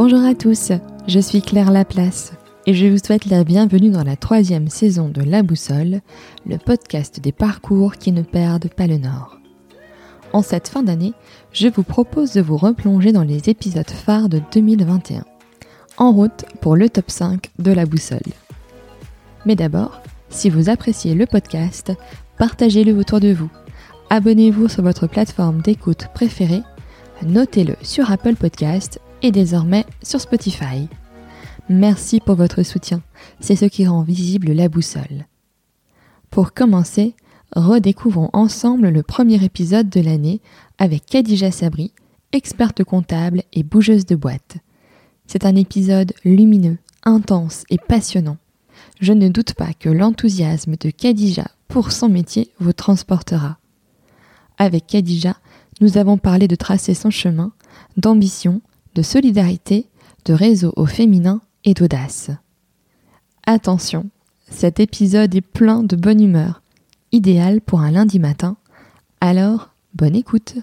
Bonjour à tous, je suis Claire Laplace et je vous souhaite la bienvenue dans la troisième saison de La Boussole, le podcast des parcours qui ne perdent pas le nord. En cette fin d'année, je vous propose de vous replonger dans les épisodes phares de 2021, en route pour le top 5 de La Boussole. Mais d'abord, si vous appréciez le podcast, partagez-le autour de vous. Abonnez-vous sur votre plateforme d'écoute préférée, notez-le sur Apple Podcast et désormais sur Spotify. Merci pour votre soutien, c'est ce qui rend visible la boussole. Pour commencer, redécouvrons ensemble le premier épisode de l'année avec Khadija Sabri, experte comptable et bougeuse de boîte. C'est un épisode lumineux, intense et passionnant. Je ne doute pas que l'enthousiasme de Khadija pour son métier vous transportera. Avec Khadija, nous avons parlé de tracer son chemin, d'ambition, de solidarité, de réseau au féminin et d'audace. Attention, cet épisode est plein de bonne humeur, idéal pour un lundi matin, alors bonne écoute.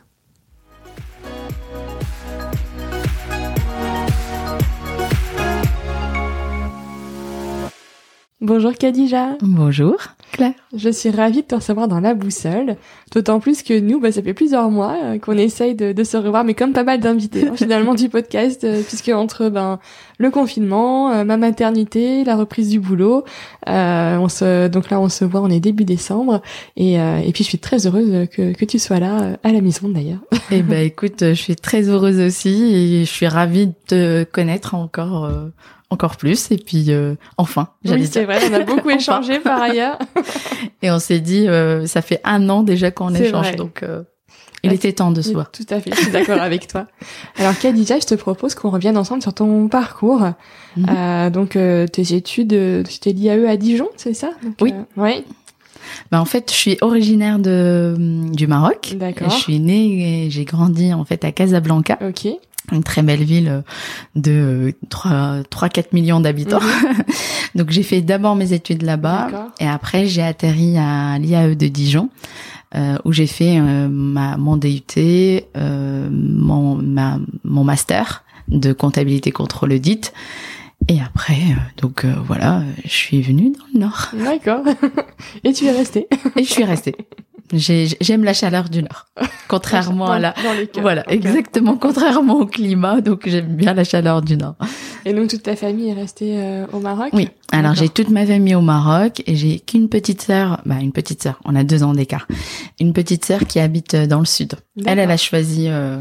Bonjour Khadija. Bonjour Claire. Je suis ravie de te recevoir dans la boussole, d'autant plus que nous, bah, ça fait plusieurs mois euh, qu'on essaye de, se revoir, mais comme pas mal d'invités hein, finalement du podcast, euh, puisque entre ben le confinement, euh, ma maternité, la reprise du boulot, on se donc là on se voit, on est début décembre, et, et puis je suis très heureuse que, que tu sois là à la maison d'ailleurs. Eh ben écoute, je suis très heureuse aussi et je suis ravie de te connaître encore encore plus et puis euh, enfin oui c'est vrai on a beaucoup échangé par ailleurs et on s'est dit euh, ça fait un an déjà qu'on échange donc euh, il était temps de se voir tout à fait je suis d'accord avec toi alors Khadija je te propose qu'on revienne ensemble sur ton parcours mhm. donc tes études tu t'es l'IAE à Dijon c'est ça? Oui oui bah en fait, je suis originaire de du Maroc. D'accord. Je suis née et j'ai grandi en fait à Casablanca. Ok une très belle ville euh, de 3 3 4 millions d'habitants. Mhm. Donc j'ai fait d'abord mes études là-bas et après j'ai atterri à l'IAE de Dijon euh, où j'ai fait euh, ma mon DUT, euh, mon ma, mon master de comptabilité contrôle audit. Et après, donc voilà, je suis venue dans le Nord. D'accord. Et tu es restée. Et je suis restée. J'aime la chaleur du nord, contrairement à la. voilà, exactement, contrairement au climat, donc j'aime bien la chaleur du nord. Et donc toute ta famille est restée euh, au Maroc? Oui. Alors j'ai toute ma famille au Maroc et j'ai qu'une petite sœur, bah une petite sœur, on a deux ans d'écart, une petite sœur qui habite euh, dans le sud. Elle, elle a choisi euh,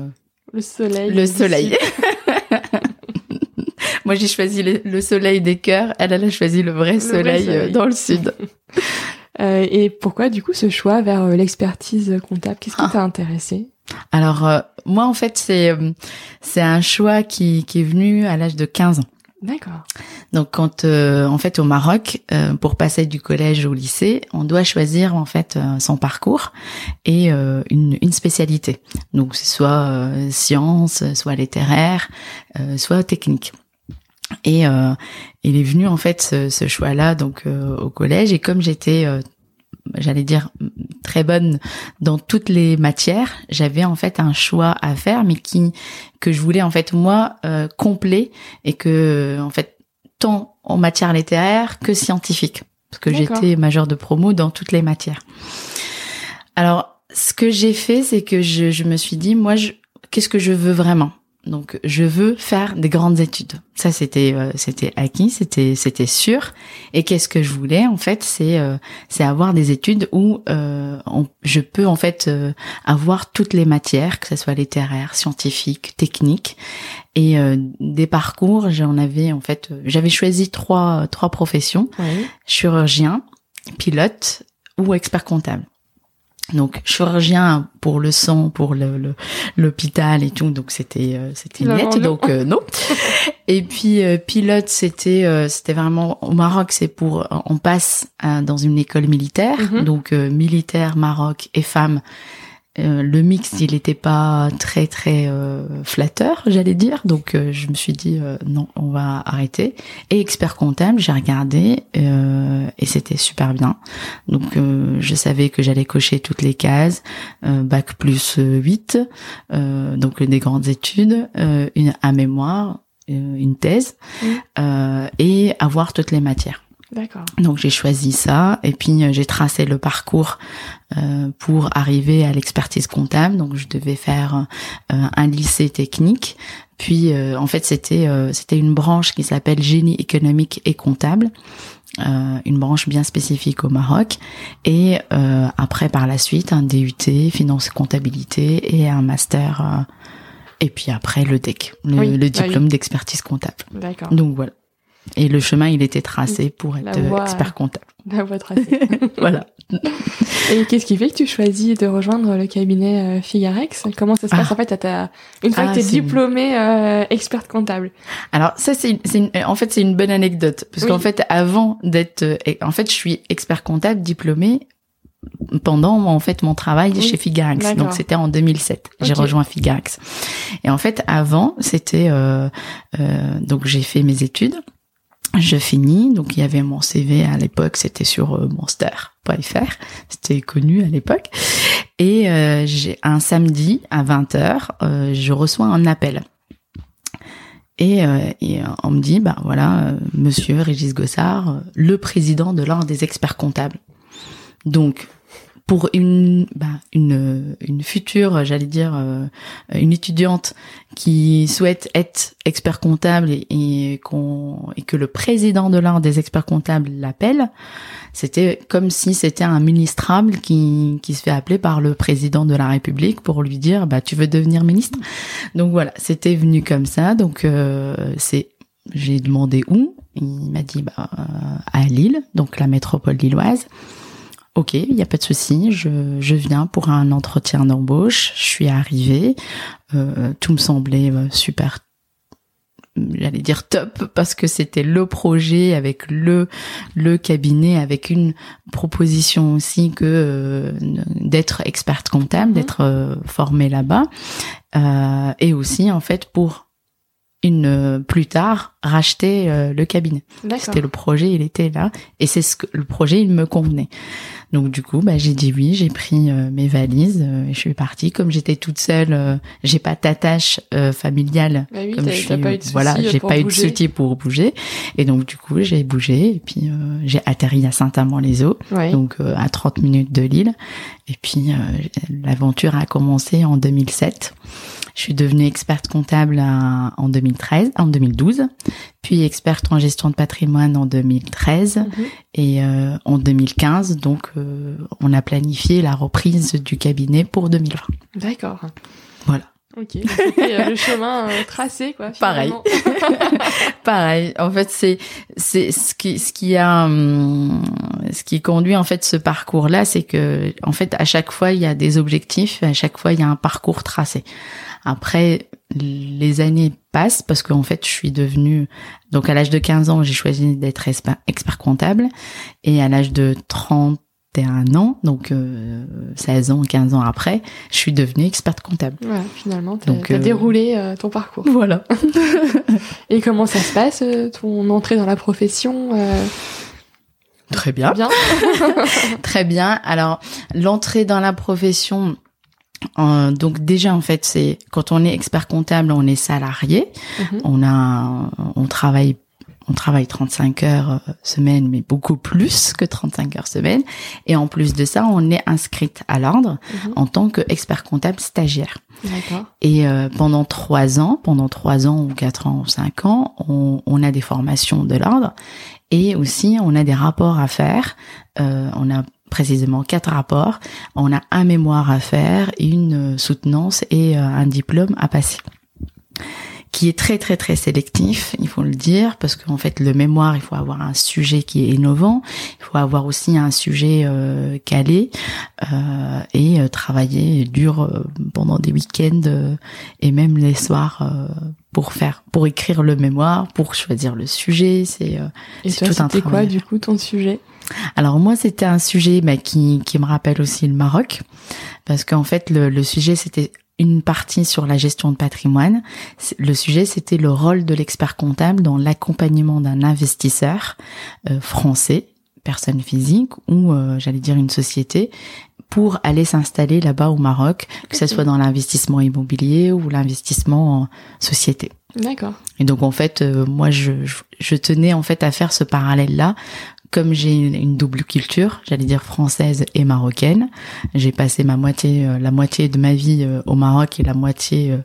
le soleil. Le soleil. Moi j'ai choisi le, soleil des cœurs, elle, elle a choisi le vrai soleil. dans le sud. Euh, et pourquoi du coup ce choix vers euh, l'expertise comptable? Qu'est-ce qui ah. t'a intéressé? Alors euh, moi en fait c'est c'est un choix qui qui est venu à l'âge de 15 ans. D'accord. Donc quand en fait au Maroc pour passer du collège au lycée, on doit choisir en fait son parcours et une, une spécialité. Donc c'est soit sciences, soit littéraire, soit technique. Et euh, il est venu en fait ce, ce choix-là donc euh, au collège. Et comme j'étais euh, j'allais dire très bonne dans toutes les matières, j'avais en fait un choix à faire mais qui que je voulais en fait moi euh, complet et que en fait tant en matière littéraire que scientifique parce que j'étais majeure de promo dans toutes les matières. Alors ce que j'ai fait c'est que je, je me suis dit moi qu'est-ce que je veux vraiment? Donc je veux faire des grandes études. Ça c'était euh, c'était acquis, c'était c'était sûr. Et qu'est-ce que je voulais en fait, c'est euh, c'est avoir des études où euh, je peux en fait avoir toutes les matières, que ce soit littéraire, scientifique, technique, et des parcours. J'en avais en fait, j'avais choisi trois trois professions chirurgien, pilote ou expert comptable donc chirurgien pour le sang pour le l'hôpital et tout. Donc c'était euh, c'était net. Donc euh, non. Et puis euh, pilote c'était c'était vraiment au Maroc c'est pour on passe dans une école militaire. Mhm. donc militaire Maroc et femmes euh, le mix, il n'était pas très très euh, flatteur, j'allais dire. Donc euh, je me suis dit non, on va arrêter. Et expert comptable, j'ai regardé et c'était super bien. Donc je savais que j'allais cocher toutes les cases, bac plus 8, donc des grandes études, une à mémoire, une thèse et avoir toutes les matières. D'accord. Donc j'ai choisi ça et puis euh, j'ai tracé le parcours euh, pour arriver à l'expertise comptable. Donc je devais faire euh, un lycée technique. Puis euh, en fait c'était euh, c'était une branche qui s'appelle génie économique et comptable. euh, une branche bien spécifique au Maroc et euh, après par la suite un DUT finance et comptabilité et un master euh, et puis après le DEC le, Oui, le bah diplôme d'expertise comptable D'accord. donc voilà et le chemin il était tracé pour être euh, voie- expert comptable. La voie tracée. voilà. Et qu'est-ce qui fait que tu choisis de rejoindre le cabinet euh, Figarex? Comment ça se passe Ah. en fait à ta... Une fois Ah, que tu es diplômée euh, experte comptable? Alors ça c'est une- en fait c'est une bonne anecdote. Parce Oui. qu'en fait avant d'être euh, en fait je suis expert comptable diplômé pendant en fait mon travail Oui. chez Figarex. Donc c'était en 2007 j'ai rejoint Figarex. Et en fait avant c'était euh, euh, donc j'ai fait mes études je finis. Donc il y avait mon CV à l'époque c'était sur euh, monster.fr c'était connu à l'époque. Et euh, j'ai un samedi à 20h euh, je reçois un appel. Et, euh, et, euh, on me dit, bah voilà, euh, Monsieur Régis Gossard, le président de l'ordre des experts comptables. Donc, pour une, bah, une, une future, j'allais dire, euh, une étudiante qui souhaite être expert comptable et, qu'on et que le président de l'ordre des experts comptables l'appelle, c'était comme si c'était un ministrable qui, qui se fait appeler par le président de la République pour lui dire, bah tu veux devenir ministre? Donc voilà, c'était venu comme ça. Donc euh, c'est, j'ai demandé où? Il m'a dit bah, à Lille, donc la métropole lilloise. Ok, il n'y a pas de souci. Je, je viens pour un entretien d'embauche. Je suis arrivée. Euh, tout me semblait euh, super j'allais dire top parce que c'était le projet avec le le cabinet avec une proposition aussi que euh, d'être experte comptable Mhm. d'être euh, formée là-bas euh, et aussi en fait pour une plus tard racheter le cabinet c'était le projet il était là et c'est ce que le projet il me convenait donc du coup bah j'ai dit oui j'ai pris euh, mes valises euh, et je suis partie comme j'étais toute seule euh, j'ai pas d'attache euh, familiale Bah oui, comme je suis, pas eu de voilà, euh, j'ai pas eu de soutien pour bouger. Et donc, du coup, j'ai bougé et puis euh, j'ai atterri à Saint-Amand-les-Eaux, Ouais. donc euh, à 30 minutes de Lille. Et puis, euh, l'aventure a commencé en 2007. Je suis devenue experte comptable à- en 2013, en 2012, puis experte en gestion de patrimoine en 2013 Mhm. et euh, en 2015. Donc, euh, on a planifié la reprise du cabinet pour 2020. D'accord. Voilà. Ok. C'était euh, le chemin euh, tracé, quoi. Pareil. finalement. Pareil. En fait, c'est c'est ce qui ce qui a hum, ce qui conduit en fait ce parcours là, c'est que en fait à chaque fois il y a des objectifs, à chaque fois il y a un parcours tracé. Après les années passent parce qu'en fait je suis devenue donc à l'âge de 15 ans j'ai choisi d'être expert, comptable et à l'âge de 31 ans donc euh, 16 ans 15 ans après je suis devenue experte comptable. Voilà, finalement, t'as euh, déroulé euh, ton parcours. Voilà. Et comment ça se passe, euh, ton entrée dans la profession euh, Très bien. Bien. Très bien. Alors, l'entrée dans la profession, euh, donc déjà en fait, c'est quand on est expert comptable, on est salarié, Mhm. on a, on travaille, on travaille 35 heures euh, semaine, mais beaucoup plus que 35 heures semaine. Et en plus de ça, on est inscrite à l'ordre Mhm. en tant qu'expert comptable stagiaire. Et euh, pendant trois ans, pendant trois ans ou quatre ans ou cinq ans, on, on a des formations de l'ordre et aussi on a des rapports à faire. Euh, on a précisément quatre rapports. On a un mémoire à faire, une euh, soutenance et un diplôme à passer qui est très très très sélectif, il faut le dire, parce qu'en fait le mémoire, il faut avoir un sujet qui est innovant, il faut avoir aussi un sujet euh, calé euh, et euh, travailler dur euh, pendant des week-ends euh, et même les soirs euh, pour faire, pour écrire le mémoire, pour choisir le sujet. C'est euh, tout un c'était quoi, travail. du coup, ton sujet? Alors moi, c'était un sujet bah, qui, qui me rappelle aussi le Maroc, parce qu'en fait, le, le sujet, c'était une partie sur la gestion de patrimoine. Le sujet, c'était le rôle de l'expert comptable dans l'accompagnement d'un investisseur euh, français, personne physique, ou euh, j'allais dire une société, pour aller s'installer là-bas au Maroc, que ce soit dans l'investissement immobilier ou l'investissement en société. D'accord. Et donc en fait, euh, moi je, je, tenais en fait à faire ce parallèle-là. Comme j'ai une double culture, j'allais dire française et marocaine, j'ai passé ma moitié, euh, la moitié de ma vie euh, au Maroc et la moitié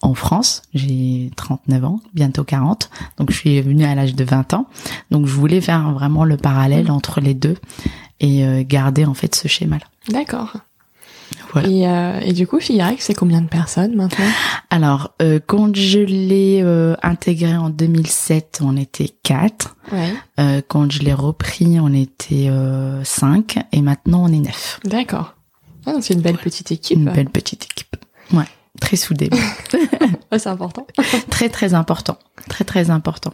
en France. J'ai 39 ans, bientôt 40, donc je suis venue à l'âge de 20 ans. Donc je voulais faire vraiment le parallèle entre les deux et garder en fait ce schéma-là. D'accord. Et, euh, et, du coup, Figarac, c'est combien de personnes maintenant? Alors, euh, quand je l'ai euh, intégré en 2007, on était quatre. Ouais. Euh, quand je l'ai repris, on était euh, cinq. Et maintenant, on est neuf. D'accord. Ah, c'est une belle petite équipe. Une belle petite équipe. Ouais. Très soudée. c'est important. très, très important. Très, très important.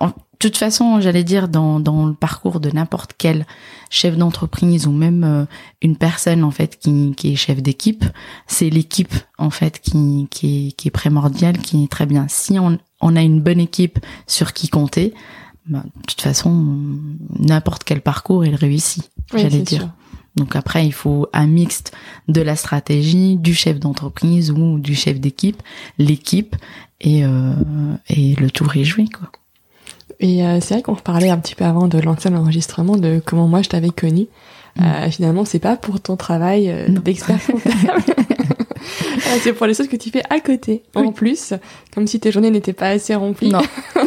En, toute façon, j'allais dire dans, dans le parcours de n'importe quel chef d'entreprise ou même euh, une personne en fait qui, qui est chef d'équipe, c'est l'équipe en fait qui, qui, est, qui est primordiale, qui est très bien. Si on, on a une bonne équipe sur qui compter, bah, de toute façon, n'importe quel parcours, il réussit, j'allais dire. Donc après, il faut un mixte de la stratégie, du chef d'entreprise ou du chef d'équipe, l'équipe, et, euh, et le tour est joué, quoi. Et euh, c'est vrai qu'on parlait un petit peu avant de lancer l'enregistrement de comment moi je t'avais connu. Mm. Euh, finalement, c'est pas pour ton travail euh, d'expert comptable. Euh, c'est pour les choses que tu fais à côté. En plus, comme si tes journées n'étaient pas assez remplies. Non.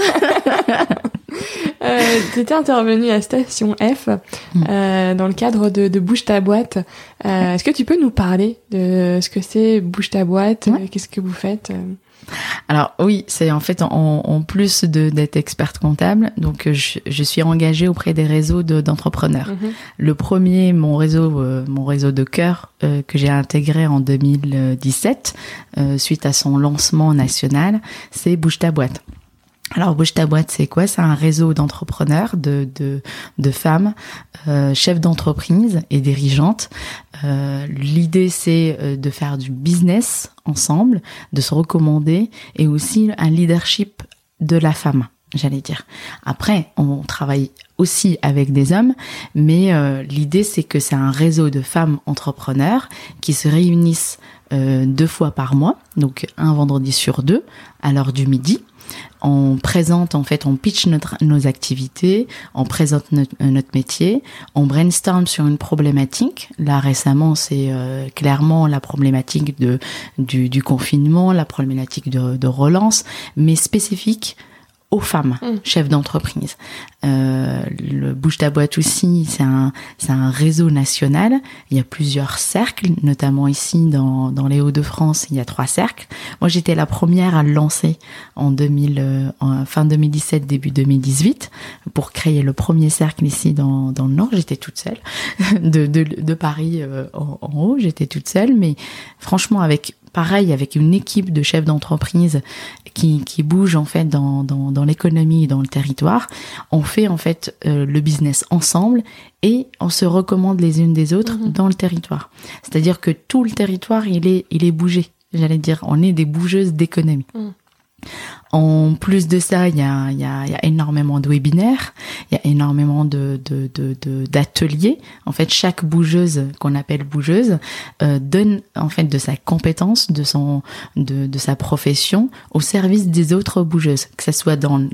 euh, tu étais intervenu à Station F mm. euh, dans le cadre de, de Bouge ta boîte. Euh, Est-ce que tu peux nous parler de ce que c'est Bouge ta boîte? Qu'est-ce que vous faites? Alors oui, c'est en fait en, plus d'être experte comptable, donc euh, je, suis engagée auprès des réseaux d'entrepreneurs. Mhm. Le premier, mon réseau, euh, mon réseau de cœur euh, que j'ai intégré en 2017 suite à son lancement national, c'est Bouge ta boîte. Alors Bouge ta boîte, c'est quoi? C'est un réseau d'entrepreneurs, de, de, de femmes, euh, chefs d'entreprise et dirigeantes. Euh, L'idée, c'est euh, de faire du business ensemble, de se recommander et aussi un leadership de la femme, j'allais dire. Après, on travaille aussi avec des hommes, mais l'idée, c'est que c'est un réseau de femmes entrepreneurs qui se réunissent euh, deux fois par mois, donc un vendredi sur deux, à l'heure du midi on présente en fait, on pitch notre, nos activités, on présente notre, notre, métier, on brainstorm sur une problématique. Là récemment, c'est euh, clairement la problématique de du, confinement, la problématique de relance, mais spécifique aux femmes mm. chefs d'entreprise. Euh, le Bouge ta boîte aussi, c'est un, c'est un réseau national. Il y a plusieurs cercles, notamment ici dans, dans les Hauts-de-France, il y a trois cercles. Moi, j'étais la première à le lancer en 2000, euh, en fin 2017, début 2018, pour créer le premier cercle ici dans, dans le Nord. J'étais toute seule, de, de, de Paris euh, en, en haut, j'étais toute seule, mais franchement, avec pareil avec une équipe de chefs d'entreprise qui, qui bouge en fait dans, dans, dans l'économie et dans le territoire. On fait en fait euh, le business ensemble et on se recommande les unes des autres mhm. dans le territoire. C'est-à-dire que tout le territoire il est il est bougé. J'allais dire, on est des bougeuses d'économie. Mhm. En plus de ça, il y a, y, a, y a, énormément de webinaires, il y a énormément de, d'ateliers. En fait, chaque bougeuse qu'on appelle bougeuse euh, donne en fait de sa compétence, de son, de, de sa profession au service des autres bougeuses, que ce soit dans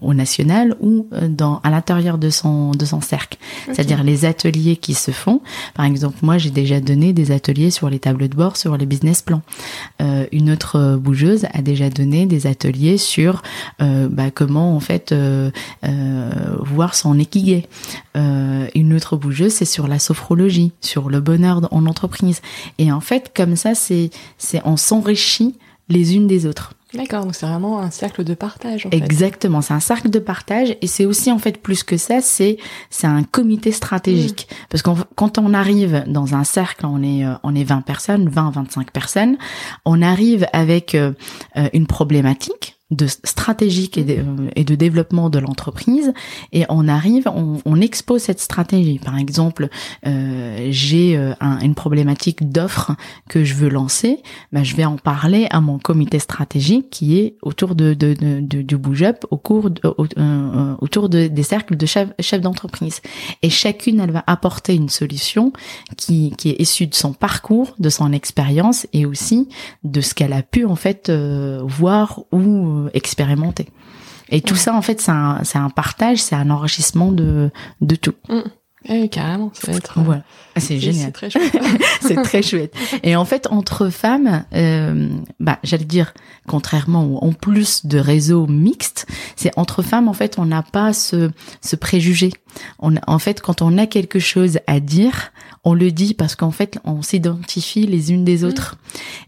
au national ou euh, dans à l'intérieur de son de son cercle. C'est-à-dire les ateliers qui se font. Par exemple, moi, j'ai déjà donné des ateliers sur les tableaux de bord, sur les business plans. Euh, une autre bougeuse a déjà donné des ateliers sur euh, bah, comment en fait euh, euh, voir son ikigai. une autre bougeuse, c'est sur la sophrologie, sur le bonheur en entreprise. Et en fait, comme ça, c'est c'est on s'enrichit les unes des autres. D'accord, donc c'est vraiment un cercle de partage. En Exactement, c'est un cercle de partage et c'est aussi en fait plus que ça, c'est c'est un comité stratégique. Mmh. Parce que quand on arrive dans un cercle, on est on est 20 personnes, 20 25 personnes, on arrive avec une problématique de stratégique et de, euh, développement de l'entreprise et on arrive, on, on, expose cette stratégie. Par exemple, euh, j'ai euh, une problématique d'offre que je veux lancer, ben, je vais en parler à mon comité stratégique qui est autour de, de, de, du Bouge Up, au cours euh, autour de, des cercles de chefs chef d'entreprise. Et chacune, elle va apporter une solution qui, qui est issue de son parcours, de son expérience et aussi de ce qu'elle a pu en fait voir ou euh, expérimenté. Et tout ça, en fait, c'est un, c'est un partage, c'est un enrichissement de, de tout. Mm. Oui, carrément, ça va être. Voilà. Ah, c'est génial. C'est très chouette. c'est très chouette. Et en fait, entre femmes, euh, bah, j'allais dire, contrairement ou en plus de réseaux mixtes, c'est entre femmes, en fait, on n'a pas ce, ce préjugé. On, en fait, quand on a quelque chose à dire, on le dit parce qu'en fait, on s'identifie les unes des autres.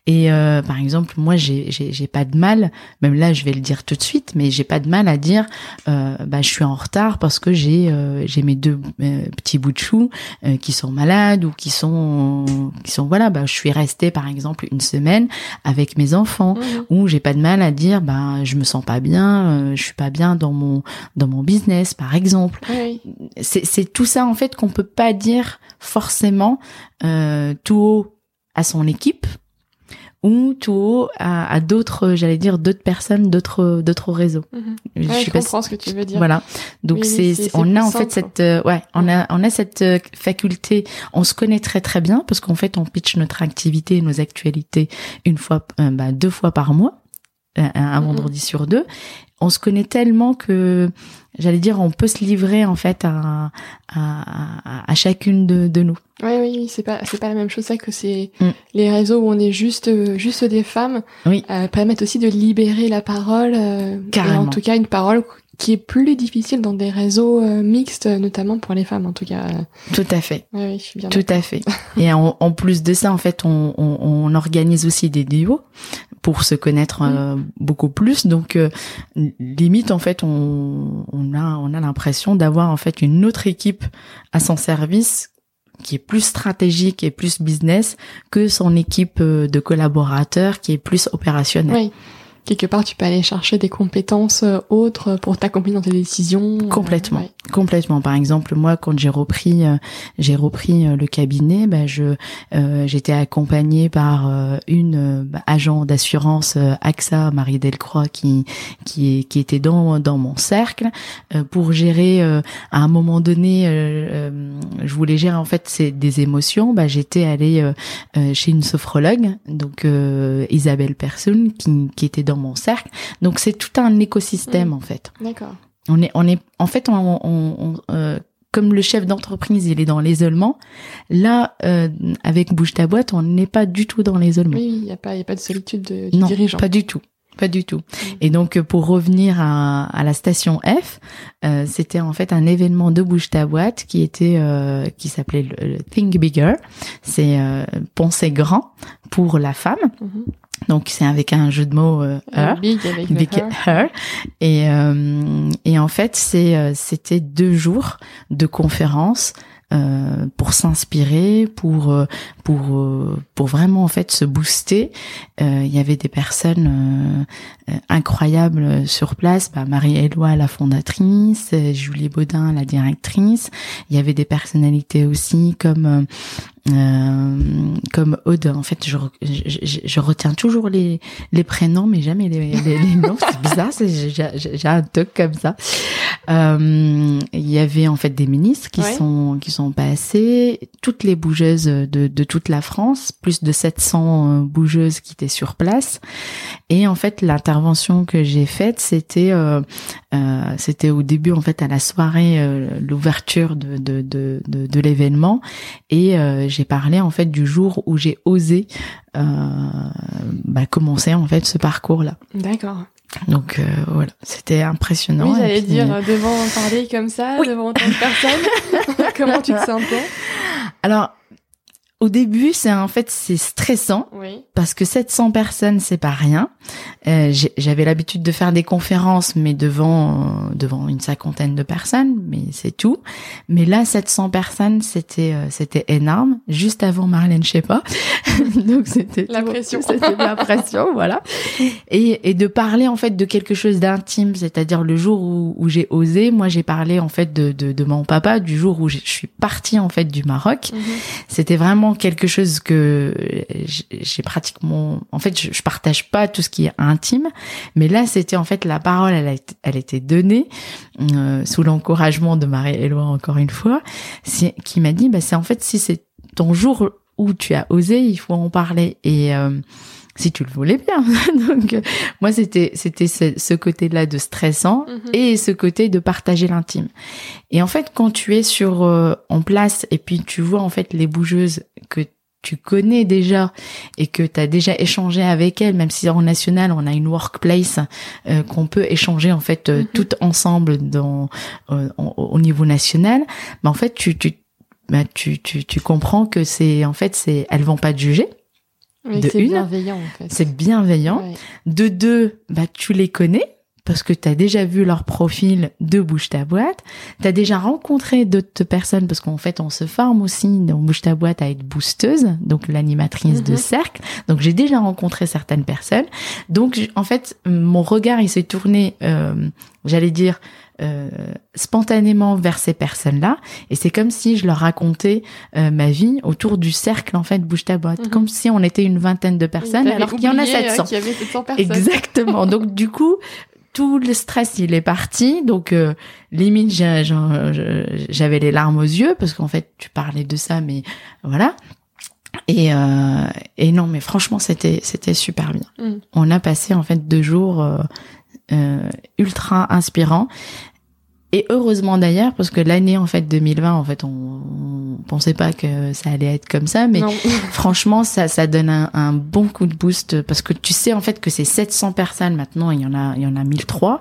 Et euh, par exemple, moi, j'ai, j'ai, j'ai pas de mal, même là, je vais le dire tout de suite, mais j'ai pas de mal à dire, euh, bah, je suis en retard parce que j'ai, euh, j'ai mes deux euh, petits bouts de chou euh, qui sont malades ou qui sont, qui sont voilà, bah, je suis restée par exemple une semaine avec mes enfants, Mhm. ou j'ai pas de mal à dire, bah, je me sens pas bien, euh, je suis pas bien dans mon, dans mon business, par exemple Oui, c'est c'est tout ça en fait qu'on peut pas dire forcément euh, tout haut à son équipe ou tout haut à, à d'autres j'allais dire d'autres personnes d'autres d'autres réseaux Mhm. je Ouais, je si- comprends ce que tu veux dire. voilà donc Oui, c'est c'est- c'est on a en simple, fait cette euh, ouais on a on a cette euh, faculté on se connaît très très bien parce qu'en fait on pitch notre activité nos actualités une fois euh, bah, deux fois par mois un, un Mhm. vendredi sur deux on se connaît tellement que j'allais dire on peut se livrer en fait à à, à, à chacune de, de nous Oui, oui, oui, c'est pas, c'est pas la même chose. C'est que c'est Mm. les réseaux où on est juste, euh, juste des femmes, Oui. euh, permettent aussi de libérer la parole. euh, et en tout cas, une parole qui est plus difficile dans des réseaux euh, mixtes, notamment pour les femmes. En tout cas, tout à fait oui, oui, je suis bien. Tout à fait. Et en, en plus de ça, en fait, on, on, on organise aussi des duos pour se connaître euh, beaucoup plus. Donc, limite, en fait, on, on a, on a l'impression d'avoir en fait une autre équipe à son service qui est plus stratégique et plus business que son équipe euh, de collaborateurs qui est plus opérationnelle. Quelque part, tu peux aller chercher des compétences euh, autres pour t'accompagner dans tes décisions. euh, Complètement. ouais. Complètement. Par exemple, moi, quand j'ai repris, euh, j'ai repris le cabinet, bah, je, euh, j'étais accompagnée par une bah, agent d'assurance AXA, Marie Delcroix, qui, qui, qui était dans, dans mon cercle pour gérer. euh, à un moment donné, je voulais gérer en fait c'est des émotions. Bah, j'étais allée chez une sophrologue, donc euh, Isabelle Personne, qui, qui était dans mon cercle. Donc c'est tout un écosystème Mm. en fait. D'accord. On est, on est, en fait, on, on, on- euh, comme le chef d'entreprise, il est dans l'isolement. Là, euh, avec Bouge ta boîte, on n'est pas du tout dans l'isolement. Oui, il n'y a pas, il y a pas de solitude de, du non, dirigeant. pas du tout. Pas du tout. Mm. Et donc, pour revenir à, à la station F, euh, c'était en fait un événement de Bouge ta boîte qui était, euh, qui s'appelait le, le Think Bigger. C'est penser grand pour la femme. Mhm. Donc, c'est avec un jeu de mots euh, Euh, her. big avec Big her. Her. Et, euh, et en fait, c'est euh, c'était deux jours de conférences euh, pour s'inspirer, pour euh, pour euh, pour vraiment en fait se booster. Euh, Il y avait des personnes incroyables sur place. Bah, Marie-Éloi, la fondatrice, euh, Julie Baudin, la directrice. Il y avait des personnalités aussi comme euh, euh, comme Aude. En fait, je, je, retiens toujours les les prénoms, mais jamais les, les, les noms. C'est bizarre, j'ai un truc comme ça. Euh, Il y avait en fait des ministres qui Ouais. sont qui sont passés, toutes les bougeuses de, de toute la France, plus de 700 euh, bougeuses qui étaient sur place. Et en fait, l'intervention que j'ai faite, c'était euh, euh, c'était au début en fait à la soirée, euh, l'ouverture de de de, de, de l'événement, et euh, j'ai parlé en fait du jour où j'ai osé euh, bah, commencer en fait ce parcours-là. D'accord. Donc euh, voilà, c'était impressionnant. oui, j'allais puis, dire, euh, devant parler comme ça, Oui. devant autant de personnes, comment tu te sentais? Alors, au début, c'est en fait c'est stressant Oui. parce que 700 personnes, c'est pas rien. Euh, J'avais l'habitude de faire des conférences, mais devant euh, devant une cinquantaine de personnes, mais c'est tout. Mais là, 700 personnes, c'était euh, c'était énorme. Juste avant Marlène Schiappa, donc c'était La tout- pression. c'était la pression, voilà. Et et de parler en fait de quelque chose d'intime, c'est-à-dire le jour où, où j'ai osé, moi j'ai parlé en fait de, de de mon papa, du jour où je suis partie en fait du Maroc. Mhm. C'était vraiment quelque chose que j'ai pratiquement, en fait, je, partage pas tout ce qui est intime, mais là, c'était en fait la parole, elle, a elle était donnée euh, sous l'encouragement de Marie-Éloi encore une fois, qui m'a dit, bah c'est en fait si c'est ton jour ou tu as osé, il faut en parler. Et euh, si tu le voulais bien. Donc moi c'était c'était ce, côté-là de stressant mhm. et ce côté de partager l'intime. Et en fait quand tu es sur en place et puis tu vois en fait les bougeuses que tu connais déjà et que tu as déjà échangé avec elle, même si en national on a une workplace euh, qu'on peut échanger en fait euh, mhm. tout ensemble dans euh, au niveau national, mais en fait tu tu bah, tu, tu, tu comprends que c'est en fait c'est elles vont pas te juger. C'est bienveillant en fait. C'est bienveillant. De deux, bah tu les connais parce que tu as déjà vu leur profil de Bouge ta boîte, tu as déjà rencontré d'autres personnes parce qu'en fait on se forme aussi dans Bouge ta boîte à être boosteuse, donc l'animatrice de mhm. cercle. Donc j'ai déjà rencontré certaines personnes. Donc en fait mon regard il s'est tourné, euh, j'allais dire euh, spontanément vers ces personnes-là et c'est comme si je leur racontais euh, ma vie autour du cercle en fait bouge ta boîte mhm. comme si on était une vingtaine de personnes alors qu'il y en a 700. y avait 700 personnes. Exactement. Donc du coup, tout le stress il est parti. Donc euh, limite j'avais les larmes aux yeux parce qu'en fait tu parlais de ça mais voilà. Et euh, et non mais franchement c'était c'était super bien. Mm. on a passé en fait deux jours euh, euh ultra inspirants et heureusement d'ailleurs, parce que l'année en fait 2020, en fait, on, on, pensait pas que ça allait être comme ça, mais franchement, ça, ça donne un, un, bon coup de boost parce que tu sais en fait que c'est 700 personnes maintenant, il y en a, il y en a 1003.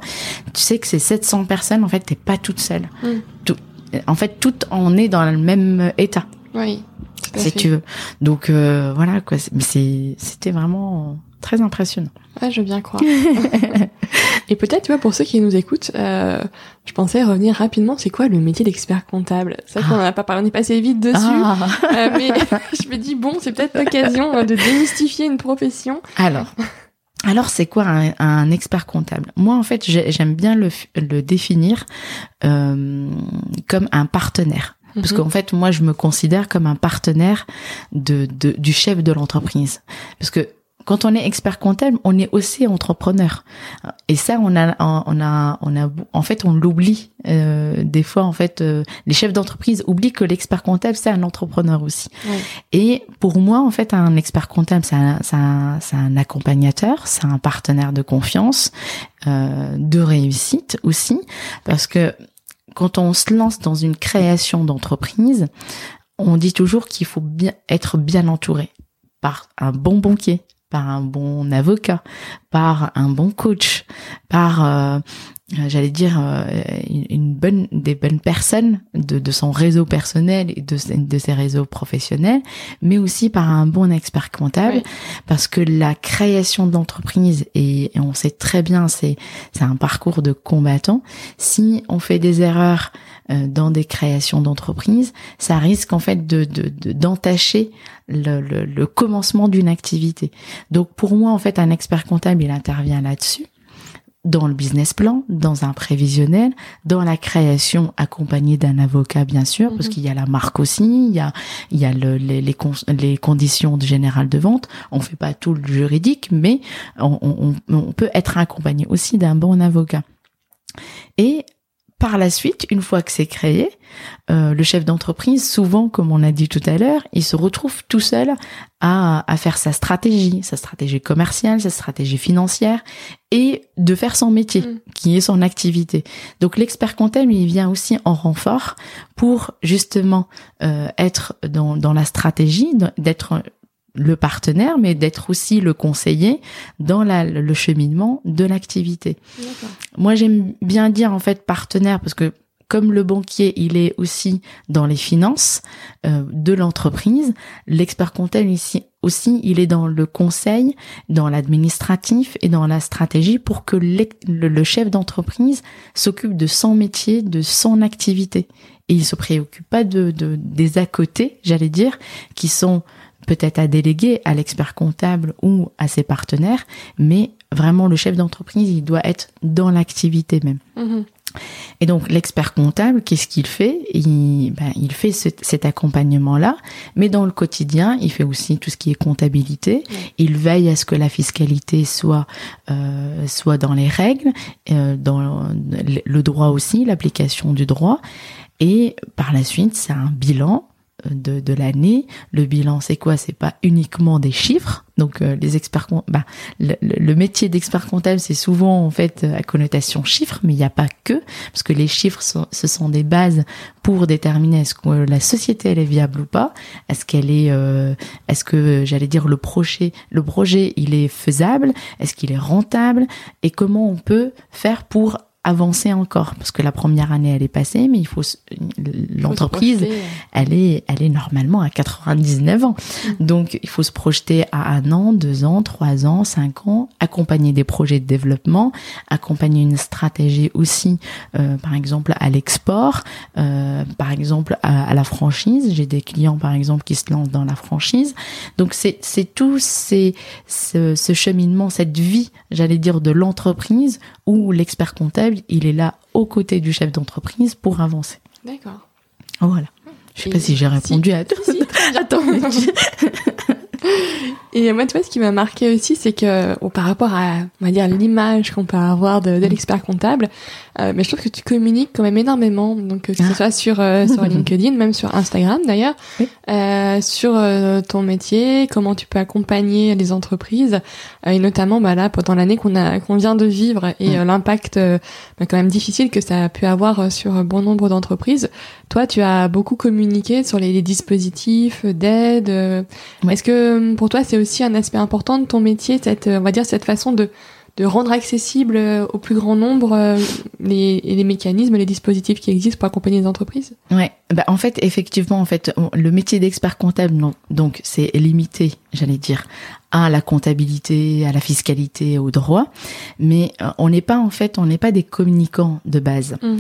Tu sais que c'est 700 personnes, en fait, t'es pas toute seule. Mm. Tout, en fait, tout on est dans le même état. Oui. Si tu veux. Donc euh, voilà quoi. Mais c'est, c'était vraiment très impressionnant. Ouais, je veux bien croire. Et peut-être, tu vois, pour ceux qui nous écoutent, euh, je pensais revenir rapidement, c'est quoi le métier d'expert comptable? C'est vrai qu'on n'en a pas parlé, on est passé vite dessus, ah. euh, mais je me dis, bon, c'est peut-être l'occasion euh, de démystifier une profession. Alors, alors c'est quoi un, un, expert comptable? Moi, en fait, j'aime bien le, le définir euh, comme un partenaire. Parce mhm. qu'en fait, moi, je me considère comme un partenaire de, de du chef de l'entreprise. Parce que quand on est expert comptable, on est aussi entrepreneur. Et ça, on a, on a, on a, en fait, on l'oublie. Euh, des fois, en fait, euh, les chefs d'entreprise oublient que l'expert comptable, c'est un entrepreneur aussi. Et pour moi, en fait, un expert comptable, c'est un, un, un, accompagnateur, c'est un partenaire de confiance, euh, de réussite aussi, parce que quand on se lance dans une création d'entreprise, on dit toujours qu'il faut bien être bien entouré par un bon banquier, par un bon avocat, par un bon coach, par euh, j'allais dire euh, une bonne des bonnes personnes de, de son réseau personnel et de, de ses réseaux professionnels, mais aussi par un bon expert comptable, parce que la création d'entreprise et, et, on sait très bien c'est c'est un parcours de combattant. Si on fait des erreurs euh, dans des créations d'entreprise, ça risque en fait de d'entacher le, le, le commencement d'une activité. Donc pour moi en fait un expert comptable il intervient là-dessus dans le business plan, dans un prévisionnel, dans la création accompagnée d'un avocat bien sûr, parce mhm. qu'il y a la marque aussi, il y a il y a le, les, les, les, conditions générales de vente. On fait pas tout le juridique, mais on, on, on peut être accompagné aussi d'un bon avocat. Et par la suite, une fois que c'est créé, euh, le chef d'entreprise, souvent, comme on a dit tout à l'heure, il se retrouve tout seul à, à, faire sa stratégie, sa stratégie commerciale, sa stratégie financière, et de faire son métier, mm. qui est son activité. Donc l'expert comptable, il vient aussi en renfort pour justement euh, être dans, dans la stratégie, d'être le partenaire, mais d'être aussi le conseiller dans la, le cheminement de l'activité. Moi, j'aime bien dire en fait partenaire parce que comme le banquier, il est aussi dans les finances euh, de l'entreprise, l'expert comptable ici aussi, il est dans le conseil, dans l'administratif et dans la stratégie pour que le, chef d'entreprise s'occupe de son métier, de son activité. Et il se préoccupe pas de, de des à côté, j'allais dire, qui sont peut-être à déléguer à l'expert comptable ou à ses partenaires, mais vraiment le chef d'entreprise, il doit être dans l'activité même. Mm-hmm. Et donc l'expert comptable, qu'est-ce qu'il fait? Il, ben, il fait cet accompagnement-là, mais dans le quotidien, il fait aussi tout ce qui est comptabilité. Il veille à ce que la fiscalité soit euh, soit dans les règles, euh, dans le droit aussi, l'application du droit. Et par la suite, c'est un bilan de, de l'année. Le bilan, c'est quoi? C'est pas uniquement des chiffres. Donc euh, les experts, bah, le, le métier d'expert comptable, c'est souvent en fait à connotation chiffres, mais il n'y a pas que, parce que les chiffres, sont, ce sont des bases pour déterminer est-ce que la société elle est viable ou pas, est-ce qu'elle est, euh, est-ce que j'allais dire le projet, le projet il est faisable, est-ce qu'il est rentable, et comment on peut faire pour avancer encore. Parce que la première année elle est passée mais il faut l'entreprise elle est elle est normalement à 99 ans. Mm. donc il faut se projeter à un an deux ans trois ans cinq ans accompagner des projets de développement accompagner une stratégie aussi euh, par exemple à l'export euh, par exemple à, la franchise. J'ai des clients par exemple qui se lancent dans la franchise. Donc c'est c'est tout c'est ce, ce cheminement cette vie j'allais dire de l'entreprise où l'expert comptable il est là aux côtés du chef d'entreprise pour avancer. D'accord. Voilà. Je sais pas si j'ai répondu à tout. Si, Attends. Et moi, tu vois, ce qui m'a marqué aussi, c'est que par rapport à, on va dire, l'image qu'on peut avoir de, de l'expert comptable, euh, mais je trouve que tu communiques quand même énormément, donc que ce ah. soit sur euh, sur LinkedIn, même sur Instagram d'ailleurs, euh, sur euh, ton métier, comment tu peux accompagner les entreprises, euh, et notamment bah là pendant l'année qu'on a qu'on vient de vivre et l'impact bah, quand même difficile que ça a pu avoir sur bon nombre d'entreprises. Toi, tu as beaucoup communiqué sur les, les dispositifs d'aide. Est-ce que pour toi c'est aussi un aspect important de ton métier, cette, on va dire, cette façon de, de rendre accessible euh, au plus grand nombre euh, les, mécanismes, les dispositifs qui existent pour accompagner les entreprises. Ouais, bah en fait, effectivement, en fait, le métier d'expert comptable, donc c'est limité, j'allais dire, à la comptabilité, à la fiscalité, au droit, mais euh, on n'est pas en fait, on n'est pas des communicants de base. Mm.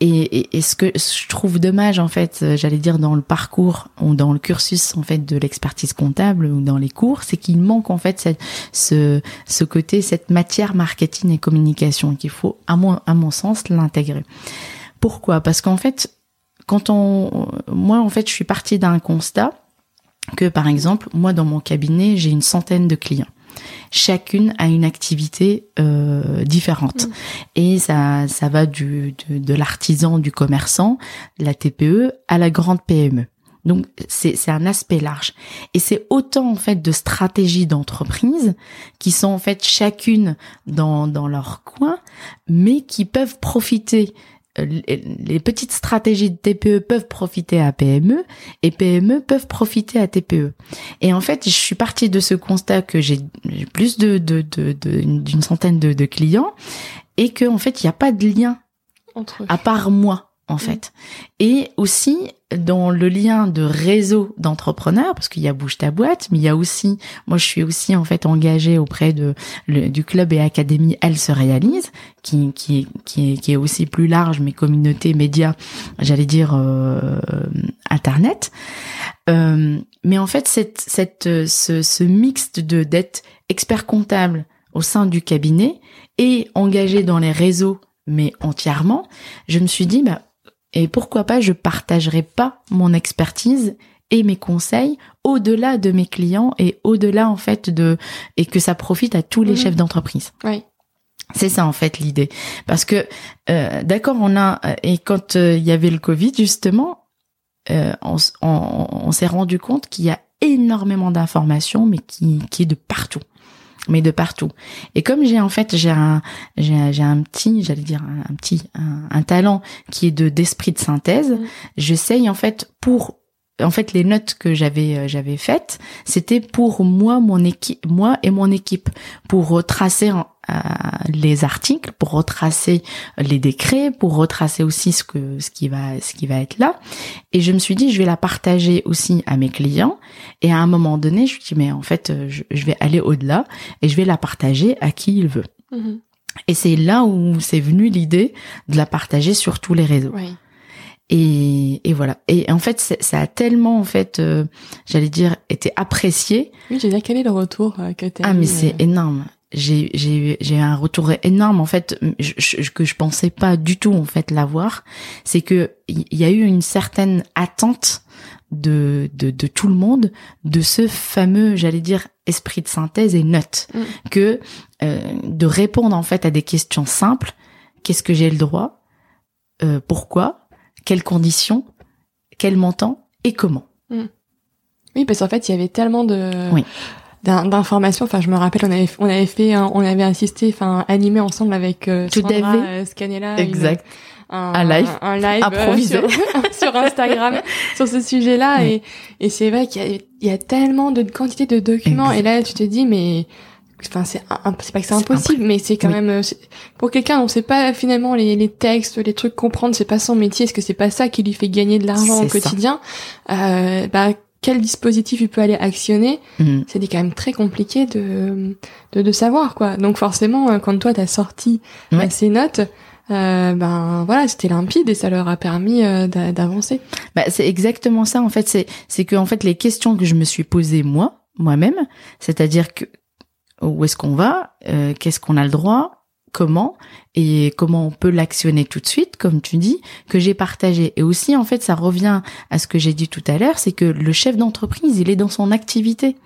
Et, et, ce que je trouve dommage en fait, euh, j'allais dire dans le parcours ou dans le cursus en fait de l'expertise comptable ou dans les cours, c'est qu'il manque en fait cette, ce, ce côté, cette matière marketing et communication qu'il faut, à mon, à mon sens, l'intégrer. Pourquoi? Parce qu'en fait, quand on, moi en fait, je suis partie d'un constat que par exemple, moi dans mon cabinet, j'ai une centaine de clients. Chacune a une activité euh, différente mm. et ça ça va du de, de l'artisan, du commerçant, la TPE à la grande PME. Donc c'est c'est un aspect large et c'est autant en fait de stratégies d'entreprise qui sont en fait chacune dans dans leur coin mais qui peuvent profiter les petites stratégies de TPE peuvent profiter à PME et PME peuvent profiter à TPE. Et en fait, je suis partie de ce constat que j'ai plus de d'une centaine de, clients et que en fait, il n'y a pas de lien entre à part moi en fait. Et aussi dans le lien de réseau d'entrepreneurs, parce qu'il y a Bouge ta boîte, mais il y a aussi, moi je suis aussi en fait engagée auprès de du club et académie Elle se réalise, qui qui qui est, qui est aussi plus large, mais communauté média, j'allais dire euh, internet. Euh, mais en fait cette cette ce, ce mixte de d'être expert comptable au sein du cabinet et engagé dans les réseaux mais entièrement, je me suis dit bah et pourquoi pas, je partagerai pas mon expertise et mes conseils au-delà de mes clients et au-delà en fait de et que ça profite à tous les mhm. chefs d'entreprise. Oui. C'est ça en fait l'idée. Parce que euh, d'accord, on a et quand euh, il y avait le Covid justement, euh, on, on s'est rendu compte qu'il y a énormément d'informations, mais qui, qui est de partout mais de partout. Et comme j'ai en fait j'ai un j'ai j'ai un petit j'allais dire un, petit un, talent qui est de d'esprit de synthèse, mm. j'essaye en fait pour en fait les notes que j'avais euh, j'avais faites, c'était pour moi mon équipe moi et mon équipe pour retracer euh, les articles, pour retracer les décrets, pour retracer aussi ce que ce qui va ce qui va être là. Et je me suis dit je vais la partager aussi à mes clients. Et à un moment donné, je me suis dit mais en fait euh, je, vais aller au-delà et je vais la partager à qui il veut. Mm-hmm. Et c'est là où c'est venu l'idée de la partager sur tous les réseaux. Oui. Et, et, voilà. Et en fait, ça a tellement, en fait, euh, j'allais dire, été apprécié. Oui, j'ai dire, quel est le retour que tu as Ah, mais c'est énorme j'ai j'ai j'ai un retour énorme. En fait je, que je pensais pas du tout en fait l'avoir. C'est que il y a eu une certaine attente de, de de tout le monde de ce fameux j'allais dire esprit de synthèse et note. Mm. que euh, de répondre en fait à des questions simples. Qu'est-ce que j'ai le droit? Euh, pourquoi? Quelles conditions? Quel montant? Et comment? Oui, parce qu'en fait, il y avait tellement de Oui. D'in- d'informations. Enfin, je me rappelle, on avait on avait fait, un- on avait assisté, enfin, animé ensemble avec euh, Sandra euh, Scanella, une- Exact. un, Un live un live euh, improvisé. sur, sur Instagram sur ce sujet-là Oui. et et c'est vrai qu'il y y a tellement de quantité de documents Exact. et là tu te dis mais enfin c'est c'est pas que c'est impossible mais c'est quand Oui. même euh, pour quelqu'un dont sait pas finalement les, les textes les trucs comprendre c'est pas son métier est-ce que c'est pas ça qui lui fait gagner de l'argent au quotidien? Euh, bah quel dispositif il peut aller actionner Mm. c'est quand même très compliqué de, de de savoir quoi donc forcément euh, quand toi t'as sorti euh, Ouais. ces notes euh, ben voilà c'était limpide et ça leur a permis euh, d'a- d'avancer Bah, c'est exactement ça en fait. C'est c'est que en fait les questions que je me suis posées moi moi-même, c'est-à-dire que où est-ce qu'on va, euh, qu'est-ce qu'on a le droit, comment et comment on peut l'actionner tout de suite, comme tu dis, que j'ai partagé. Et aussi en fait ça revient à ce que j'ai dit tout à l'heure, c'est que le chef d'entreprise il est dans son activité.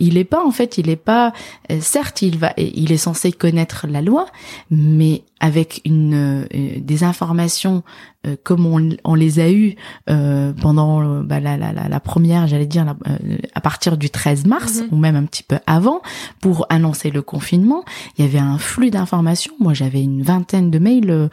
Il est pas en fait, il est pas. euh, certes, il va, il est censé connaître la loi, mais avec une euh, des informations euh, comme on, on les a eues euh, pendant euh, bah, la, la, la, première, j'allais dire la- euh, à partir du 13 mars Mhm. ou même un petit peu avant, pour annoncer le confinement, il y avait un flux d'informations. Moi, j'avais une vingtaine de mails, euh,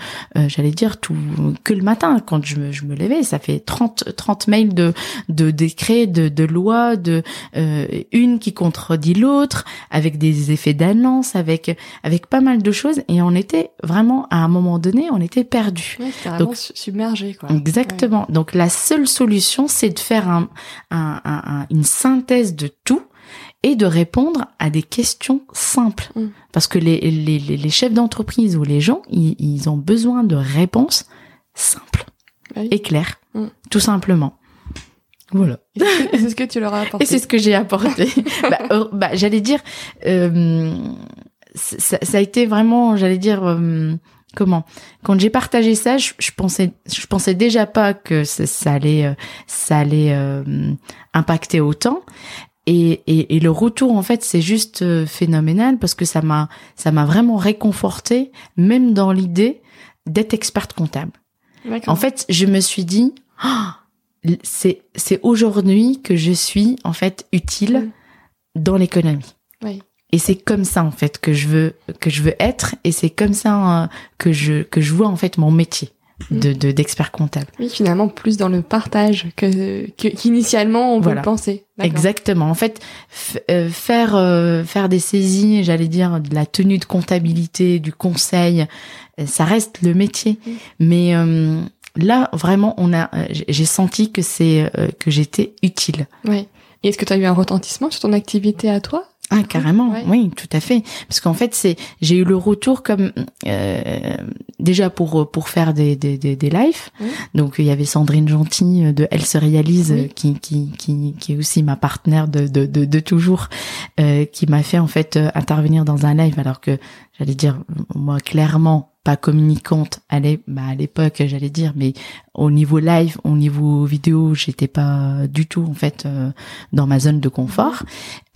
j'allais dire tout que le matin quand je me, je me levais, ça fait 30 30 mails de de décrets, de de lois, de euh, une qui contredit l'autre, avec des effets d'annonce, avec avec pas mal de choses, et on était vraiment à un moment donné, on était perdu. vraiment Donc- su- submergé quoi Exactement. Donc la seule solution, c'est de faire un, un- un- un- une synthèse de tout et de répondre à des questions simples. Mm. Parce que les, les, les- les chefs d'entreprise ou les gens, ils, ils ont besoin de réponses simples Ouais. et claires, Mm. tout simplement. Voilà. C'est ce que- et c'est ce que tu leur as apporté Et c'est ce que j'ai apporté. bah, euh, bah, j'allais dire, euh, ça, ça a été vraiment, j'allais dire, euh, comment? Quand j'ai partagé ça, je, je pensais, je pensais déjà pas que ça, ça allait, euh, ça allait euh, impacter autant. Et, et, et le retour, en fait, c'est juste euh, phénoménal parce que ça m'a, ça m'a vraiment réconforté, même dans l'idée d'être experte comptable. En fait, je me suis dit, Ah, c'est c'est aujourd'hui que je suis en fait utile dans l'économie. Oui. Et c'est comme ça en fait que je veux que je veux être et c'est comme ça euh, que je que je vois en fait mon métier de de- d'expert comptable. Oui, finalement, plus dans le partage que qu'initialement on peut Voilà. le penser. Exactement. En fait, euh, faire euh, faire des saisies, j'allais dire de la tenue de comptabilité, du conseil, euh, ça reste le métier. Mm. Mais euh, là, vraiment, on a, j'ai- senti que c'est euh, que j'étais utile. Ouais. Et est-ce que tu as eu un retentissement sur ton activité à toi? Ah carrément, Ouais. oui, tout à fait. Parce qu'en fait, c'est j'ai eu le retour comme euh, déjà pour pour faire des des des, des lives. Oui. Donc il y avait Sandrine Gentil de Elle se réalise Oui. euh, qui qui qui qui est aussi ma partenaire de de de, de toujours euh, qui m'a fait en fait euh, intervenir dans un live alors que j'allais dire moi clairement pas communicante bah, à l'époque j'allais dire mais au niveau live au niveau vidéo j'étais pas du tout en fait euh, dans ma zone de confort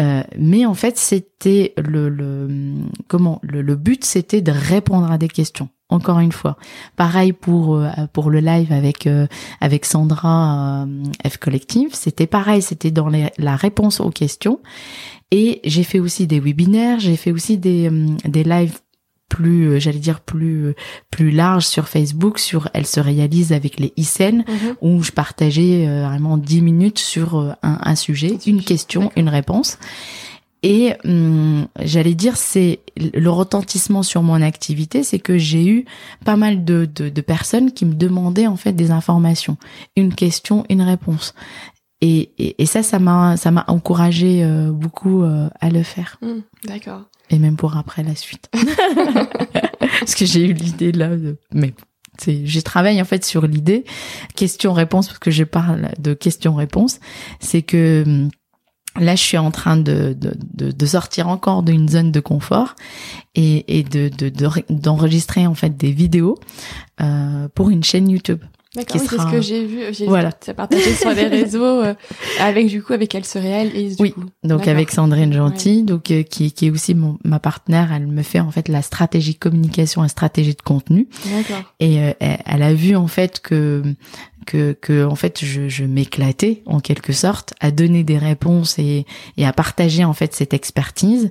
euh, mais en fait, c'était le, le comment le, le but, c'était de répondre à des questions. Encore une fois, pareil pour euh, pour le live avec euh, avec Sandra euh, F Collective, c'était pareil, c'était dans les, la réponse aux questions. Et j'ai fait aussi des webinaires, j'ai fait aussi des des lives plus, euh, j'allais dire plus euh, plus larges sur Facebook, sur Elle se réalise avec les ICN où je partageais euh, vraiment 10 minutes sur euh, un, un sujet, Un une sujet, question, une réponse. Et hum, j'allais dire, c'est le retentissement sur mon activité, c'est que j'ai eu pas mal de, de, de personnes qui me demandaient en fait des informations, une question, une réponse. Et, et, et ça, ça m'a ça m'a encouragé euh, beaucoup euh, à le faire, Hmm, D'accord. Et même pour après la suite, parce que j'ai eu l'idée là, de... mais c'est j'ai travaillé en fait sur l'idée. Question-réponse parce que je parle de question-réponse, c'est que hum, là je suis en train de, de, de, de sortir encore d'une zone de confort et, et de, d'enregistrer en fait des vidéos euh, pour une chaîne YouTube. D'accord. Oui, c'est ce que j'ai vu. J'ai Voilà. ça partagé sur les réseaux euh, avec du coup avec Elle se réalise. Du Oui. coup. Donc avec Sandrine Gentil, donc euh, qui, qui est aussi mon, ma partenaire, elle me fait en fait la stratégie communication et stratégie de contenu. D'accord. Et euh, elle, elle a vu en fait que que, que en fait je, je m'éclatais en quelque sorte à donner des réponses et, et à partager en fait cette expertise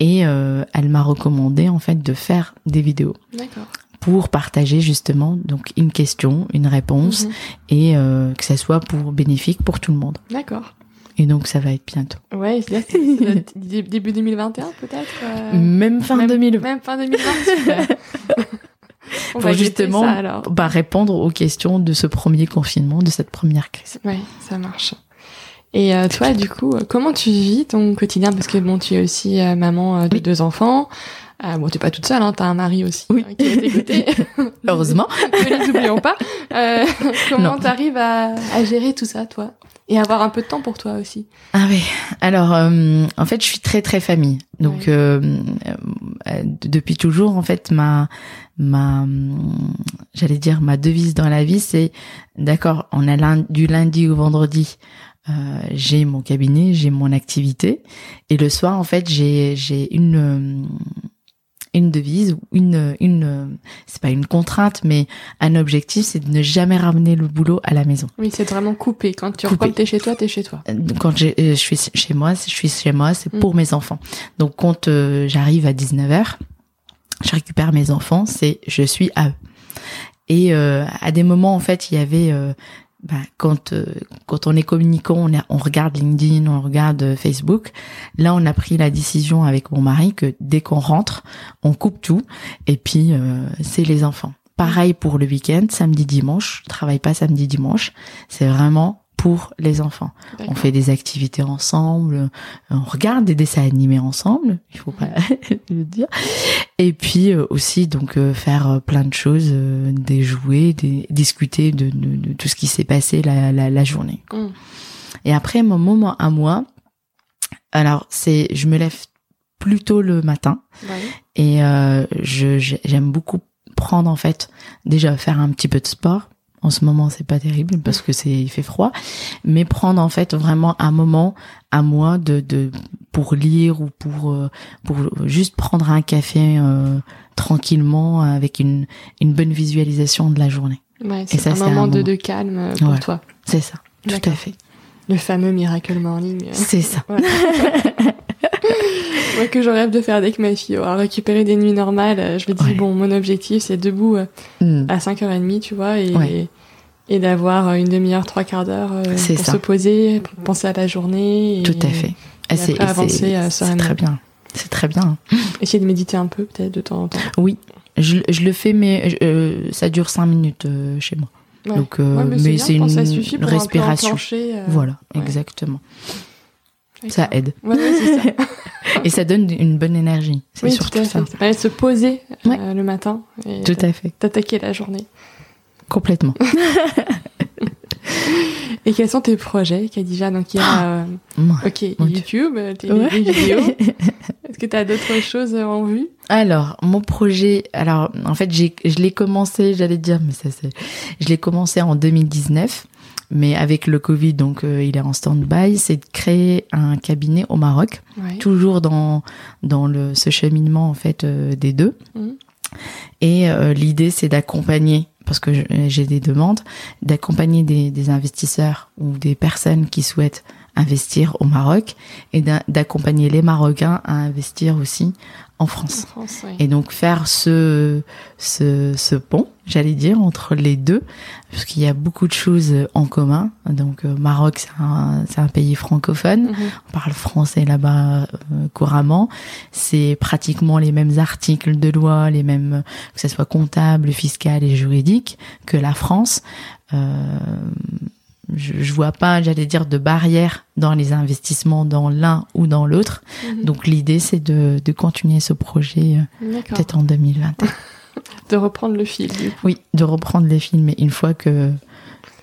et euh, elle m'a recommandé en fait de faire des vidéos D'accord. Pour partager justement donc une question une réponse Mhm. et euh, que ça soit pour bénéfique pour tout le monde D'accord. et donc ça va être bientôt Ouais, c'est début 2021 peut-être. euh, même fin même, 2020 Même fin 2020. super. On pour justement ça, alors. bah, répondre aux questions de ce premier confinement de cette première crise Ouais, ça marche. Et euh, toi, du coup, comment tu vis ton quotidien? Parce que bon, tu es aussi euh, maman de Oui. deux enfants. Euh, bon, t'es pas toute seule, hein, t'as un mari aussi Oui. euh, qui est côtés. heureusement ne les oublions pas. Euh, comment t'arrives à, à gérer tout ça, toi? Et avoir un peu de temps pour toi aussi. Ah oui. Alors, euh, en fait, je suis très très famille. Donc, Ouais. euh, euh, depuis toujours, en fait, ma ma j'allais dire ma devise dans la vie, c'est d'accord. On a lun- du lundi au vendredi. euh, j'ai mon cabinet, j'ai mon activité, et le soir, en fait, j'ai j'ai une euh, une devise, ou une une euh, c'est pas une contrainte, mais un objectif, c'est de ne jamais ramener le boulot à la maison. Oui, c'est vraiment coupé. Quand tu Coupé. t'es chez toi, t'es chez toi. quand j'ai- euh, je suis chez moi, je suis chez moi, c'est pour Mm. mes enfants. Donc quand euh, j'arrive à 19h, je récupère mes enfants, c'est je suis à eux. Et euh, à des moments en fait, il y avait euh, bah, quand euh, quand on est communicant, on, on regarde LinkedIn, on regarde euh, Facebook. Là, on a pris la décision avec mon mari que dès qu'on rentre, on coupe tout et puis euh, c'est les enfants. Pareil pour le week-end, samedi, dimanche. Travaille pas samedi, dimanche. C'est vraiment pour les enfants. On fait des activités ensemble, euh, on regarde des dessins animés ensemble, il faut pas le dire. Et puis euh, aussi donc euh, faire euh, plein de choses, euh, des jouets, des, discuter de, de, de tout ce qui s'est passé la, la, la journée. Mm. Et après mon moment à moi, alors c'est je me lève plus tôt le matin Ouais. et euh, je j'ai- j'aime beaucoup prendre en fait déjà faire un petit peu de sport. En ce moment, c'est pas terrible parce que c'est il fait froid, mais prendre en fait vraiment un moment à moi de de pour lire ou pour euh, pour juste prendre un café euh, tranquillement avec une une bonne visualisation de la journée. Ouais, c'est ça, un c'est un moment de, moment. de calme euh, pour Ouais. toi. C'est ça, tout à fait. Le fameux Miracle Morning. C'est ça. Ouais. Moi que je rêve de faire avec ma fille, alors récupérer des nuits normales, euh, je me dis Ouais. bon mon objectif c'est debout euh, Mm. à 5h30 tu vois et, Ouais. et d'avoir euh, une demi-heure, trois quarts d'heure pour ça. se poser, pour penser à la journée. Et Tout à fait. et après avancer, c'est- très bien. C'est très bien. Essayer de méditer un peu peut-être de temps en temps. Oui, je, je le fais, mais euh, ça dure cinq minutes euh, chez moi. Ouais. Donc, euh, Ouais, mais, mais c'est une pour respiration. Un euh, Voilà, ouais. exactement. Ça aide. Ouais, ouais, ça. Et ça donne une bonne énergie. C'est oui, surtout tout ça. de se poser euh, le matin et Tout à fait. d'attaquer la journée. Complètement. Et quels sont tes projets, Khadija? Donc il y a, euh, Ouais. ok. YouTube, euh, tes vidéos. Est-ce que tu as d'autres choses euh, en vue? Alors, mon projet, alors en fait, je l'ai commencé, j'allais dire, mais ça c'est, je l'ai commencé en 2019, mais avec le Covid, donc euh, il est en stand-by, c'est de créer un cabinet au Maroc, Ouais. toujours dans dans le ce cheminement en fait euh, des deux. Mhm. Et euh, l'idée, c'est d'accompagner, parce que j'ai des demandes, d'accompagner des, des investisseurs ou des personnes qui souhaitent investir au Maroc et d'a- d'accompagner les Marocains à investir aussi en En France. Et donc faire ce, ce, ce pont, j'allais dire, entre les deux, parce qu'il y a beaucoup de choses en commun. Donc euh, Maroc, c'est un, c'est un pays francophone, Mhm. on parle français là-bas euh, couramment. C'est pratiquement les mêmes articles de loi, les mêmes, que ce soit comptable, fiscal et juridique, que la France. Euh, je, je vois pas, j'allais dire, de barrière dans les investissements dans l'un ou dans l'autre. Mhm. Donc l'idée, c'est de, de continuer ce projet euh, peut-être en 2021. De reprendre le fil. Du coup. Oui, de reprendre les films, mais une fois que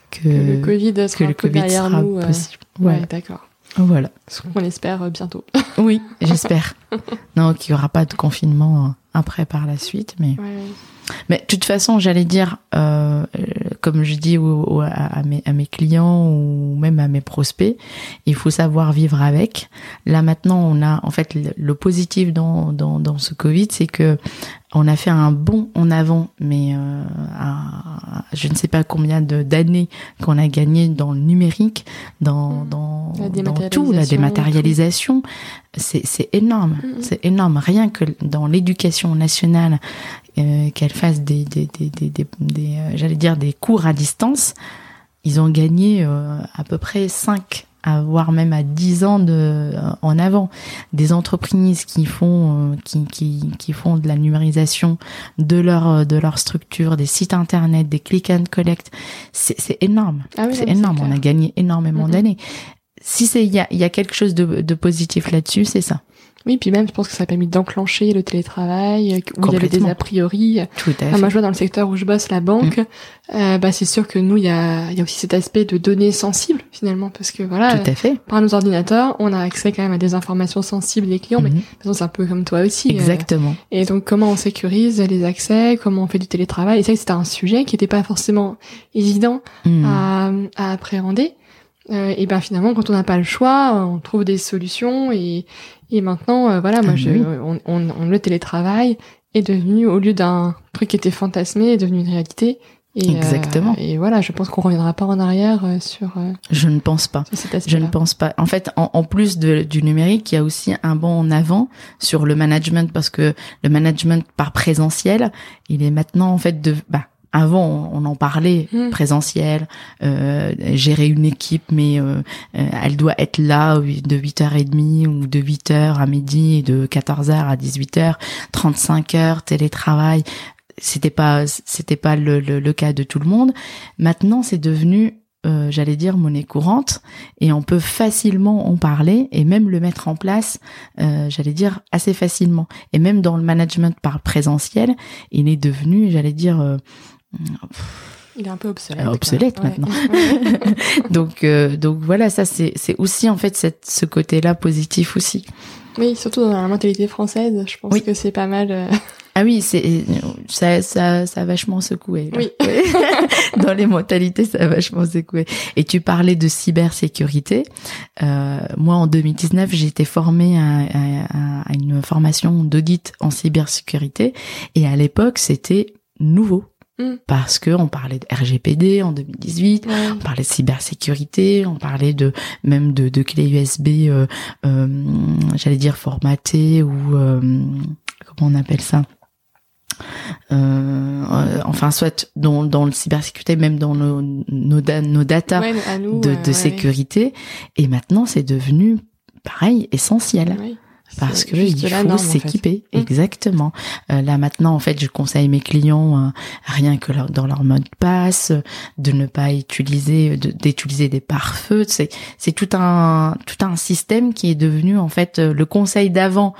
que, Que le Covid sera que un le peu Covid derrière sera nous. euh, possible. Ouais, Voilà. d'accord. voilà. Ce qu'on espère euh, bientôt. Oui, j'espère. non, qu'il y aura pas de confinement après par la suite, mais. Ouais. Mais de toute façon, j'allais dire, euh, comme je dis au- au- à, à mes, à mes clients ou même à mes prospects, il faut savoir vivre avec. Là maintenant, on a en fait le, le positif dans, dans, dans ce Covid, c'est que on a fait un bond en avant, mais euh, à- je ne sais pas combien de- d'années qu'on a gagné dans le numérique, dans, Mm. dans, dans tout, la dématérialisation. C'est c'est énorme, Mm. c'est énorme. Rien que dans l'éducation nationale, euh, qu'elle fasse des, des, des, des, euh, j'allais dire des cours à distance, ils ont gagné euh, à peu près 5 à voire même à 10 ans de euh, en avant. Des entreprises qui font euh, qui, qui qui font de la numérisation de leur euh, de leur structure des sites internet des click and collect. C'est énorme. Ah oui, c'est énorme. On a gagné énormément Mhm. d'années si c'est il y a il y a quelque chose de de positif là-dessus c'est ça Oui, puis même, je pense que ça a permis d'enclencher le télétravail, euh, où il y avait des a priori. tout à Ah, fait moi, je vois dans le secteur où je bosse, la banque, Mm. euh, bah, c'est sûr que nous, il y a, il y a aussi cet aspect de données sensibles, finalement, parce que voilà, tout à fait par nos ordinateurs, on a accès quand même à des informations sensibles des clients, mais de Mhm. toute façon, c'est un peu comme toi aussi. euh, exactement Et donc, comment on sécurise les accès, comment on fait du télétravail? Et ça, c'était un sujet qui n'était pas forcément évident Mhm. à, à appréhender. Euh, et ben finalement, quand on n'a pas le choix, on trouve des solutions. Et, et maintenant, euh, voilà, moi, Ah, je, oui. on, on, on- le télétravail est devenu, au lieu d'un truc qui était fantasmé, est devenu une réalité. Et, euh, Exactement. et voilà, je pense qu'on reviendra pas en arrière euh, sur, euh, je ne pense pas Je ne pense pas. En fait, en, en plus de- du numérique, il y a aussi un bond en avant sur le management parce que le management par présentiel, il est maintenant en fait de. Bah, avant, on en parlait Mm. présentiel, euh, gérer une équipe, mais euh, euh, elle doit être là de 8h30 ou de 8h à midi et de 14h à 18h, 35 heures télétravail. C'était pas c'était pas le, le, le cas de tout le monde. Maintenant, c'est devenu euh, j'allais dire monnaie courante et on peut facilement en parler et même le mettre en place euh, j'allais dire assez facilement et même dans le management par présentiel il est devenu j'allais dire euh, Il est un peu obsolète. Euh, quoi. obsolète Ouais. maintenant. donc euh, donc voilà ça c'est aussi en fait cette, ce côté là positif aussi oui, surtout dans la mentalité française, je pense Oui. que c'est pas mal. euh, ah oui c'est ça ça ça a vachement secoué là. Oui. dans les mentalités ça a vachement secoué et tu parlais de cybersécurité euh, moi en 2019 j'ai été formée à, à- à une formation d'audit en cybersécurité et à l'époque c'était nouveau Mm. parce que on parlait de RGPD en 2018 ouais. on parlait de cybersécurité, on parlait de même de, de clés USB, euh, euh, j'allais dire formatées ou euh, comment on appelle ça? Euh, euh, enfin soit dans, dans le cybersécurité même dans nos nos, da- nos data Ouais, à nous, de, de ouais, sécurité et maintenant c'est devenu pareil essentiel. Parce que il faut norme, en fait. s'équiper Mm. exactement Euh, là maintenant en fait je conseille mes clients euh, rien que leur- dans leur mot de passe de ne pas utiliser de- d'utiliser des pare-feux c'est c'est tout un tout un système qui est devenu en fait euh, le conseil d'avant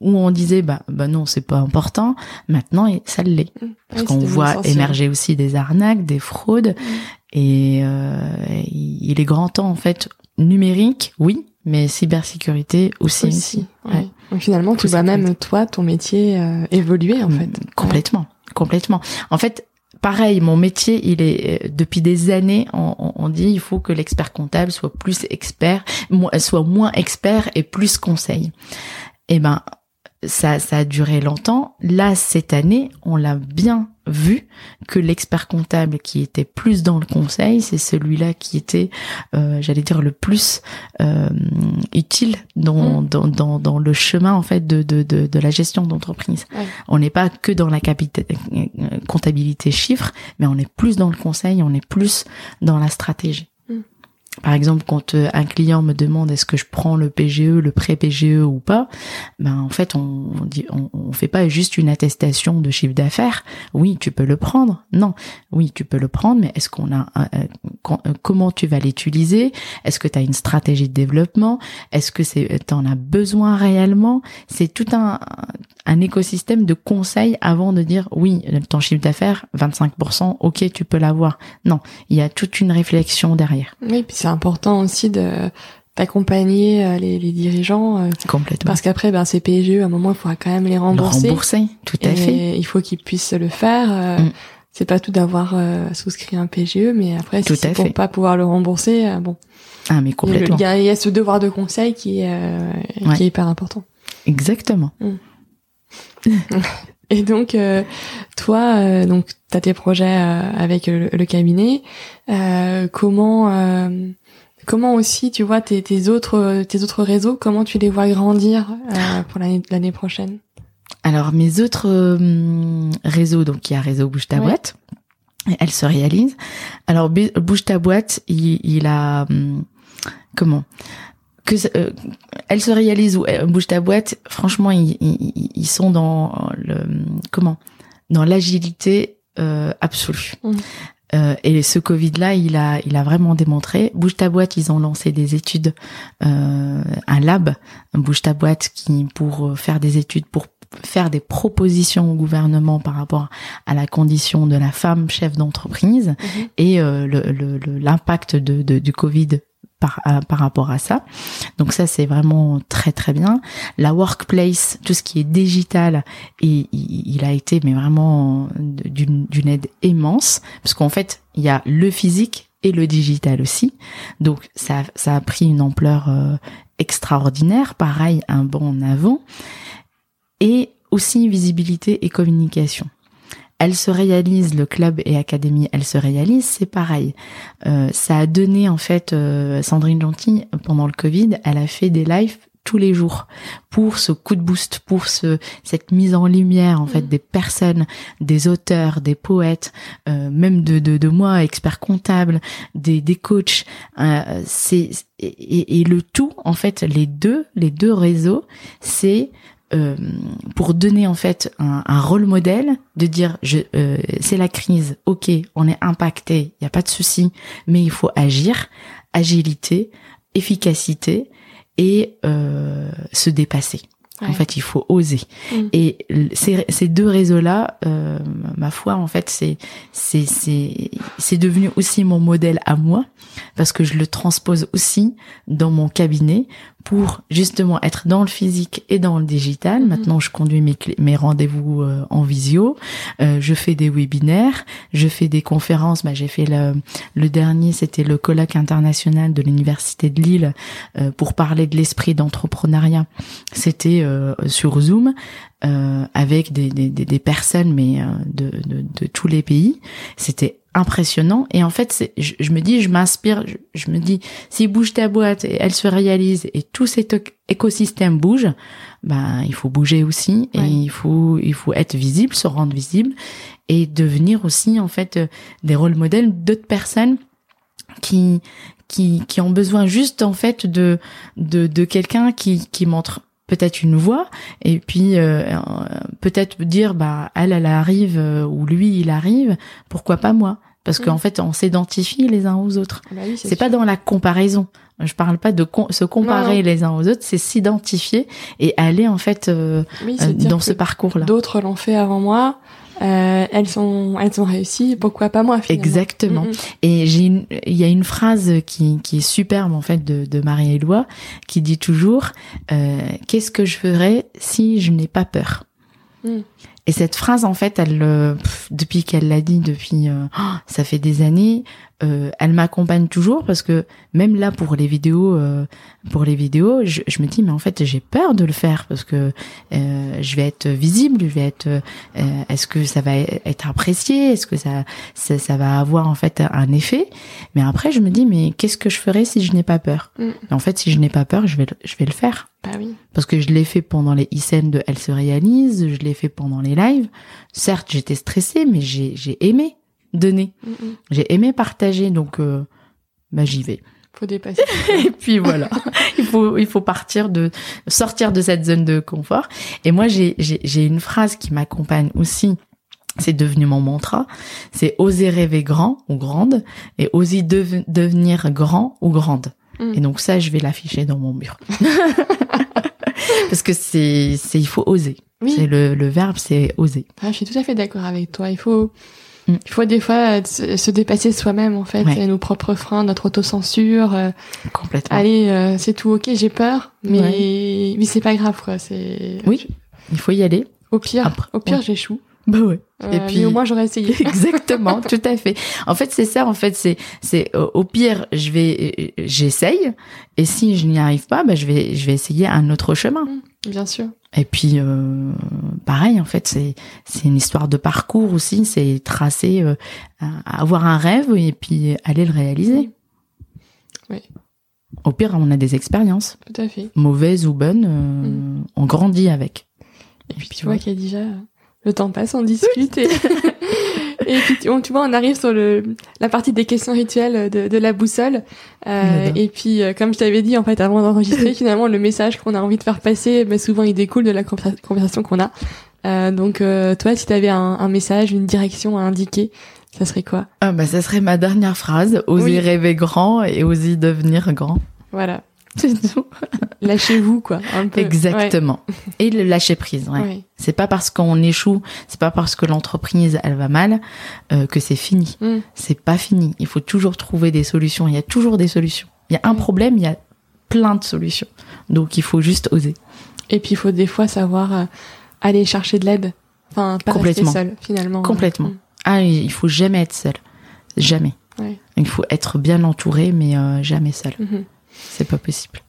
où on disait bah bah non c'est pas important maintenant et ça l'est Mm. parce qu'on voit émerger aussi des arnaques des fraudes Mm. et euh, il est grand temps en fait numérique oui mais cybersécurité aussi aussi. aussi. ouais. Ouais. Donc finalement, tu vois même toi, ton métier euh, évoluer en fait. Mm, Complètement, complètement. En fait, pareil, mon métier, il est euh, depuis des années, on, on- on dit il faut que l'expert comptable soit plus expert, mo- soit moins expert et plus conseil. Eh ben, ça, ça a duré longtemps. Là, cette année, on l'a bien vu que l'expert comptable qui était plus dans le conseil, c'est celui-là qui était, euh, j'allais dire, le plus euh, utile dans, Mm. dans, dans, dans le chemin en fait de, de, de, de la gestion d'entreprise. On n'est pas que dans la euh, comptabilité chiffre, mais on est plus dans le conseil, on est plus dans la stratégie. Par exemple, quand euh, un client me demande est-ce que je prends le PGE, le prêt PGE ou pas, ben en fait on on on, fait pas juste une attestation de chiffre d'affaires. Oui, tu peux le prendre. Non, oui, tu peux le prendre, mais est-ce qu'on a un- quand- euh, comment tu vas l'utiliser? Est-ce que tu as une stratégie de développement? Est-ce que c'est t'en as besoin réellement? C'est tout un un écosystème de conseils avant de dire oui, ton chiffre d'affaires 25%, OK, tu peux l'avoir. Non, il y a toute une réflexion derrière. C'est important aussi de d'accompagner euh, les, les dirigeants euh, Complètement. parce qu'après ben ces PGE à un moment il faudra quand même les Le rembourser rembourser, tout à et fait. il faut qu'ils puissent le faire euh, Mm. c'est pas tout d'avoir souscrit un PGE mais après Tout si c'est pour pas pouvoir le rembourser bon Ah, mais complètement. il y a, il y a ce devoir de conseil qui est euh, Ouais. qui est hyper important Exactement. Et donc, euh, toi, euh, donc, t'as tes projets euh, avec le, le cabinet. Euh, comment, comment aussi, tu vois, tes, tes autres, tes autres réseaux, comment tu les vois grandir pour l'année, prochaine? Alors mes autres réseaux, donc il y a réseau Bouge ta Ouais. boîte, elle se réalise. Alors Bouge ta boîte, il, il a hum, comment? Que euh, elle se réalise ou euh, Bouge ta boîte. Franchement, ils, ils, ils sont dans le comment? Dans l'agilité euh, absolue. Mhm. Euh, et ce Covid-là, il a, il a vraiment démontré. Bouge ta boîte, ils ont lancé des études, euh, un lab, Bouge ta boîte, qui pour faire des études, pour faire des propositions au gouvernement par rapport à la condition de la femme chef d'entreprise et euh, le- le- le- l'impact de, de- du Covid par, à- par rapport à ça. Donc ça, c'est vraiment très très bien. La workplace, tout ce qui est digital, et il, a été mais vraiment d'une d'une aide immense parce qu'en fait, il y a le physique et le digital aussi. Donc ça, ça a pris une ampleur euh, extraordinaire. Pareil, un bond en avant. Et aussi visibilité et communication. Elle se réalise, le club et académie, elle se réalise, c'est pareil. Euh, ça a donné en fait, euh, Sandrine Gentil, pendant le Covid, elle a fait des lives tous les jours pour ce coup de boost, pour ce cette mise en lumière en fait Mhm. des personnes, des auteurs, des poètes, euh, même de, de de moi expert comptable, des des coachs. Euh, c'est et, et- et le tout en fait les deux les deux réseaux c'est euh, pour donner en fait un, un rôle modèle de dire je euh, c'est la crise ok on est impacté il y a pas de souci mais il faut agir agilité efficacité et euh, se dépasser. En fait il faut oser. Mm. et ces, ces deux réseaux là ma foi en fait c'est c'est c'est c'est devenu aussi mon modèle à moi parce que je le transpose aussi dans mon cabinet pour justement être dans le physique et dans le digital. Mhm. Maintenant, je conduis mes, rendez-vous euh, en visio, euh, je fais des webinaires, je fais des conférences. Bah, j'ai fait le, le dernier, c'était le colloque international de l'université de Lille euh, pour parler de l'esprit d'entrepreneuriat. C'était euh, sur Zoom. euh, avec des, des, des, des personnes mais euh, de, de, de tous les pays c'était impressionnant et en fait je, je me dis je m'inspire je, je me dis si bouge ta boîte et elle se réalise et tout cet éc- écosystème bouge ben il faut bouger aussi et Ouais. il faut il faut être visible se rendre visible et devenir aussi en fait euh, des rôles modèles d'autres personnes qui qui qui ont besoin juste en fait de de de quelqu'un qui qui montre peut-être une voie et puis euh, euh, peut-être dire bah elle elle arrive euh, ou lui il arrive pourquoi pas moi? Parce Mm. qu'en fait on s'identifie les uns aux autres. Bah oui, c'est pas dans la comparaison. Je parle pas de com- se comparer les uns aux autres c'est s'identifier et aller en fait euh, Oui, euh, dans ce parcours là D'autres l'ont fait avant moi. Euh, elles sont, elles ont réussi. Pourquoi pas moi finalement exactement Mm. Et j'ai il y a une phrase qui, qui est superbe en fait de, de Marie-Éloi qui dit toujours euh, qu'est-ce que je ferais si je n'ai pas peur? Mm. Et cette phrase en fait, elle euh, pff, depuis qu'elle l'a dit depuis euh, oh, ça fait des années, euh, elle m'accompagne toujours parce que même là pour les vidéos, euh, pour les vidéos, je, je me dis mais en fait j'ai peur de le faire parce que euh, je vais être visible, je vais être, euh, est-ce que ça va être apprécié, est-ce que ça, ça ça va avoir en fait un effet? Mais après je me dis mais qu'est-ce que je ferais si je n'ai pas peur? Mm. En fait si je n'ai pas peur, je vais le- je vais le faire Bah oui. parce que je l'ai fait pendant les e de Elle se réalise, je l'ai fait pendant les lives. Certes, j'étais stressée, mais j'ai j'ai aimé donner, Mm, mm. j'ai aimé partager, donc euh, bah j'y vais. Faut dépasser. Et puis voilà, il faut il faut partir de sortir de cette zone de confort. Et moi j'ai j'ai j'ai une phrase qui m'accompagne aussi. C'est devenu mon mantra. C'est oser rêver grand ou grande et oser deve- devenir grand ou grande. Mm. Et donc ça, je vais l'afficher dans mon mur. Parce que c'est, c'est, il faut oser. Oui. C'est le, le verbe, c'est oser. Ah, je suis tout à fait d'accord avec toi. Il faut, Mm. Il faut des fois euh, se, se dépasser soi-même en fait, Ouais. et nos propres freins, notre autocensure. euh, Complètement. allez, euh, c'est tout ok, j'ai peur, mais mais c'est pas grave quoi. C'est Oui. Il faut y aller. Au pire, Après, au pire ouais. j'échoue. Bah ouais. Euh, Et puis- mais au moins j'aurais essayé. Exactement, tout à fait. En fait, c'est ça. En fait, c'est c'est au pire, je vais j'essaye et si je n'y arrive pas, bah je vais je vais essayer un autre chemin. Bien sûr. Et puis euh, pareil, en fait, c'est c'est une histoire de parcours aussi. C'est tracer, euh, avoir un rêve et puis aller le réaliser. Oui. Au pire, on a des expériences, Tout à fait. mauvaises ou bonnes, euh, Mm. on grandit avec. Et puis tu vois qu'il y a déjà le temps passe, on discute et et puis tu, on- tu vois on arrive sur le la partie des questions rituelles de, de la boussole Euh, et puis euh, comme je t'avais dit en fait avant d'enregistrer finalement le message qu'on a envie de faire passer mais souvent il découle de la conversa- conversation qu'on a Euh, donc euh, toi si tu avais un, un message une direction à indiquer ça serait quoi? Ah bah ça serait ma dernière phrase. Oser Oui. rêver grand et oser devenir grand. voilà C'est tout. lâchez-vous quoi un peu Exactement. Et le lâcher prise. ouais. C'est pas parce qu'on échoue, c'est pas parce que l'entreprise elle va mal euh, que c'est fini. Mm. C'est pas fini. Il faut toujours trouver des solutions. Il y a toujours des solutions. Il y a un Mm. problème, il y a plein de solutions. Donc il faut juste oser. et puis il faut des fois savoir euh, aller chercher de l'aide enfin pas rester seul finalement Complètement. Mm. Ah, il faut jamais être seul. Jamais. Ouais. Il faut être bien entouré, mais euh, jamais seul. Mhm. C'est pas possible.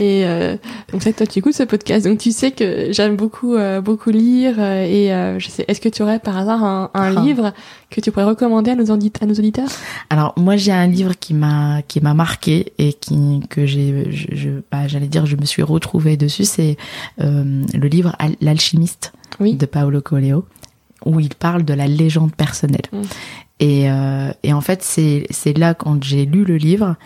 Et euh, donc ça, toi, tu écoutes ce podcast, donc tu sais que j'aime beaucoup, euh, beaucoup lire. euh, et euh, je sais, est-ce que tu aurais par hasard un, un Ah. livre que tu pourrais recommander à nos, audit- à nos auditeurs? Alors moi j'ai un livre qui m'a qui m'a marqué et qui que j'ai je, je bah, j'allais dire je me suis retrouvée dessus c'est le livre Al- l'alchimiste Oui. de Paolo Coelho où il parle de la légende personnelle Mm. et euh, et en fait c'est c'est là quand j'ai lu le livre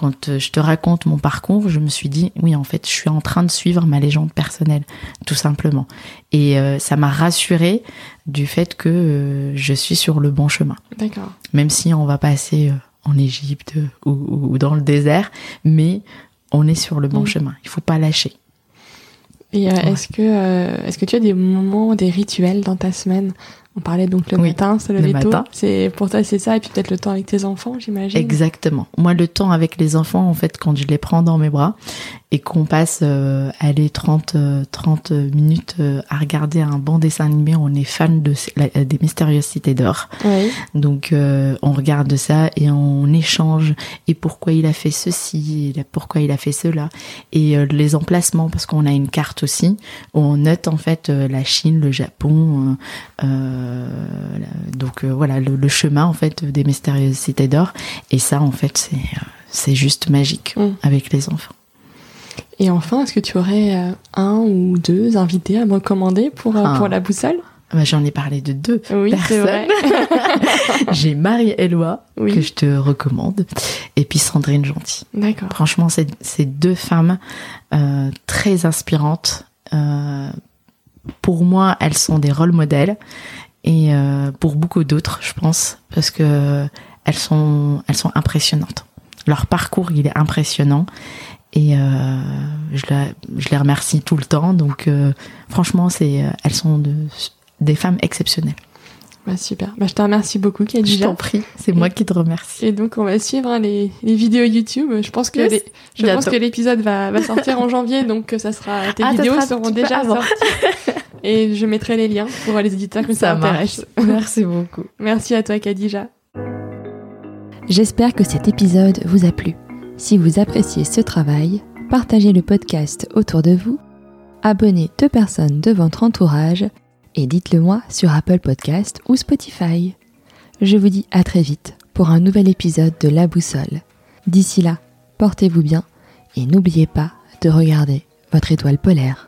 quand euh, je te raconte mon parcours, je me suis dit, oui, en fait, je suis en train de suivre ma légende personnelle, tout simplement. Et euh, ça m'a rassurée du fait que euh, je suis sur le bon chemin D'accord. même si on va passer en Égypte ou, ou- ou dans le désert, mais on est sur le bon Mm. chemin. Il faut pas lâcher. Et euh, Ouais. est-ce que est-ce que tu as des moments, des rituels dans ta semaine On parlait donc le Oui, matin, se le tôt. matin. C'est pour toi c'est ça, et puis peut-être le temps avec tes enfants, j'imagine. Exactement. Moi, le temps avec les enfants, en fait, quand je les prends dans mes bras et qu'on passe, euh, allez, 30, euh, 30 minutes euh, à regarder un bon dessin animé, on est fan de la- des mystérieuses cités d'or. Oui. Donc euh, on regarde ça et on échange et pourquoi il a fait ceci, et pourquoi il a fait cela et euh, les emplacements parce qu'on a une carte aussi où on note en fait euh, la Chine, le Japon, euh, euh, donc euh, voilà le, le chemin en fait des mystérieuses cités d'or et ça en fait c'est euh, c'est juste magique Mm. avec les enfants. Et enfin, est-ce que tu aurais euh, un ou deux invités à me recommander pour euh, Ah. pour la boussole? Ah bah, J'en ai parlé de deux. Oui, vrai. J'ai Marie-Éloi Oui. que je te recommande et puis Sandrine Gentil. D'accord. Franchement, c'est c'est deux femmes euh, très inspirantes. Euh, pour moi, elles sont des rôles modèles et euh, pour beaucoup d'autres, je pense, parce que elles sont elles sont impressionnantes. Leur parcours, il est impressionnant et euh, je, la, je les remercie tout le temps. Donc, euh, franchement, c'est elles sont de, des femmes exceptionnelles. Bah, super. Bah, je te remercie beaucoup, Je Khadija. t'en prie, c'est moi qui te remercie. Et donc on va suivre hein, les, les vidéos YouTube. Je pense que Yes. les- je Bientôt. pense que l'épisode va, va sortir en janvier, donc euh, ça sera tes Ah, ça vidéos seront déjà sorties. Et je mettrai les liens pour les éditeurs que ça, intéresse. Merci beaucoup. Merci à toi, Khadija. J'espère que cet épisode vous a plu. Si vous appréciez ce travail, partagez le podcast autour de vous, abonnez deux personnes de votre entourage et dites-le moi sur Apple Podcast ou Spotify. Je vous dis à très vite pour un nouvel épisode de La Boussole. D'ici là, portez-vous bien et n'oubliez pas de regarder votre étoile polaire.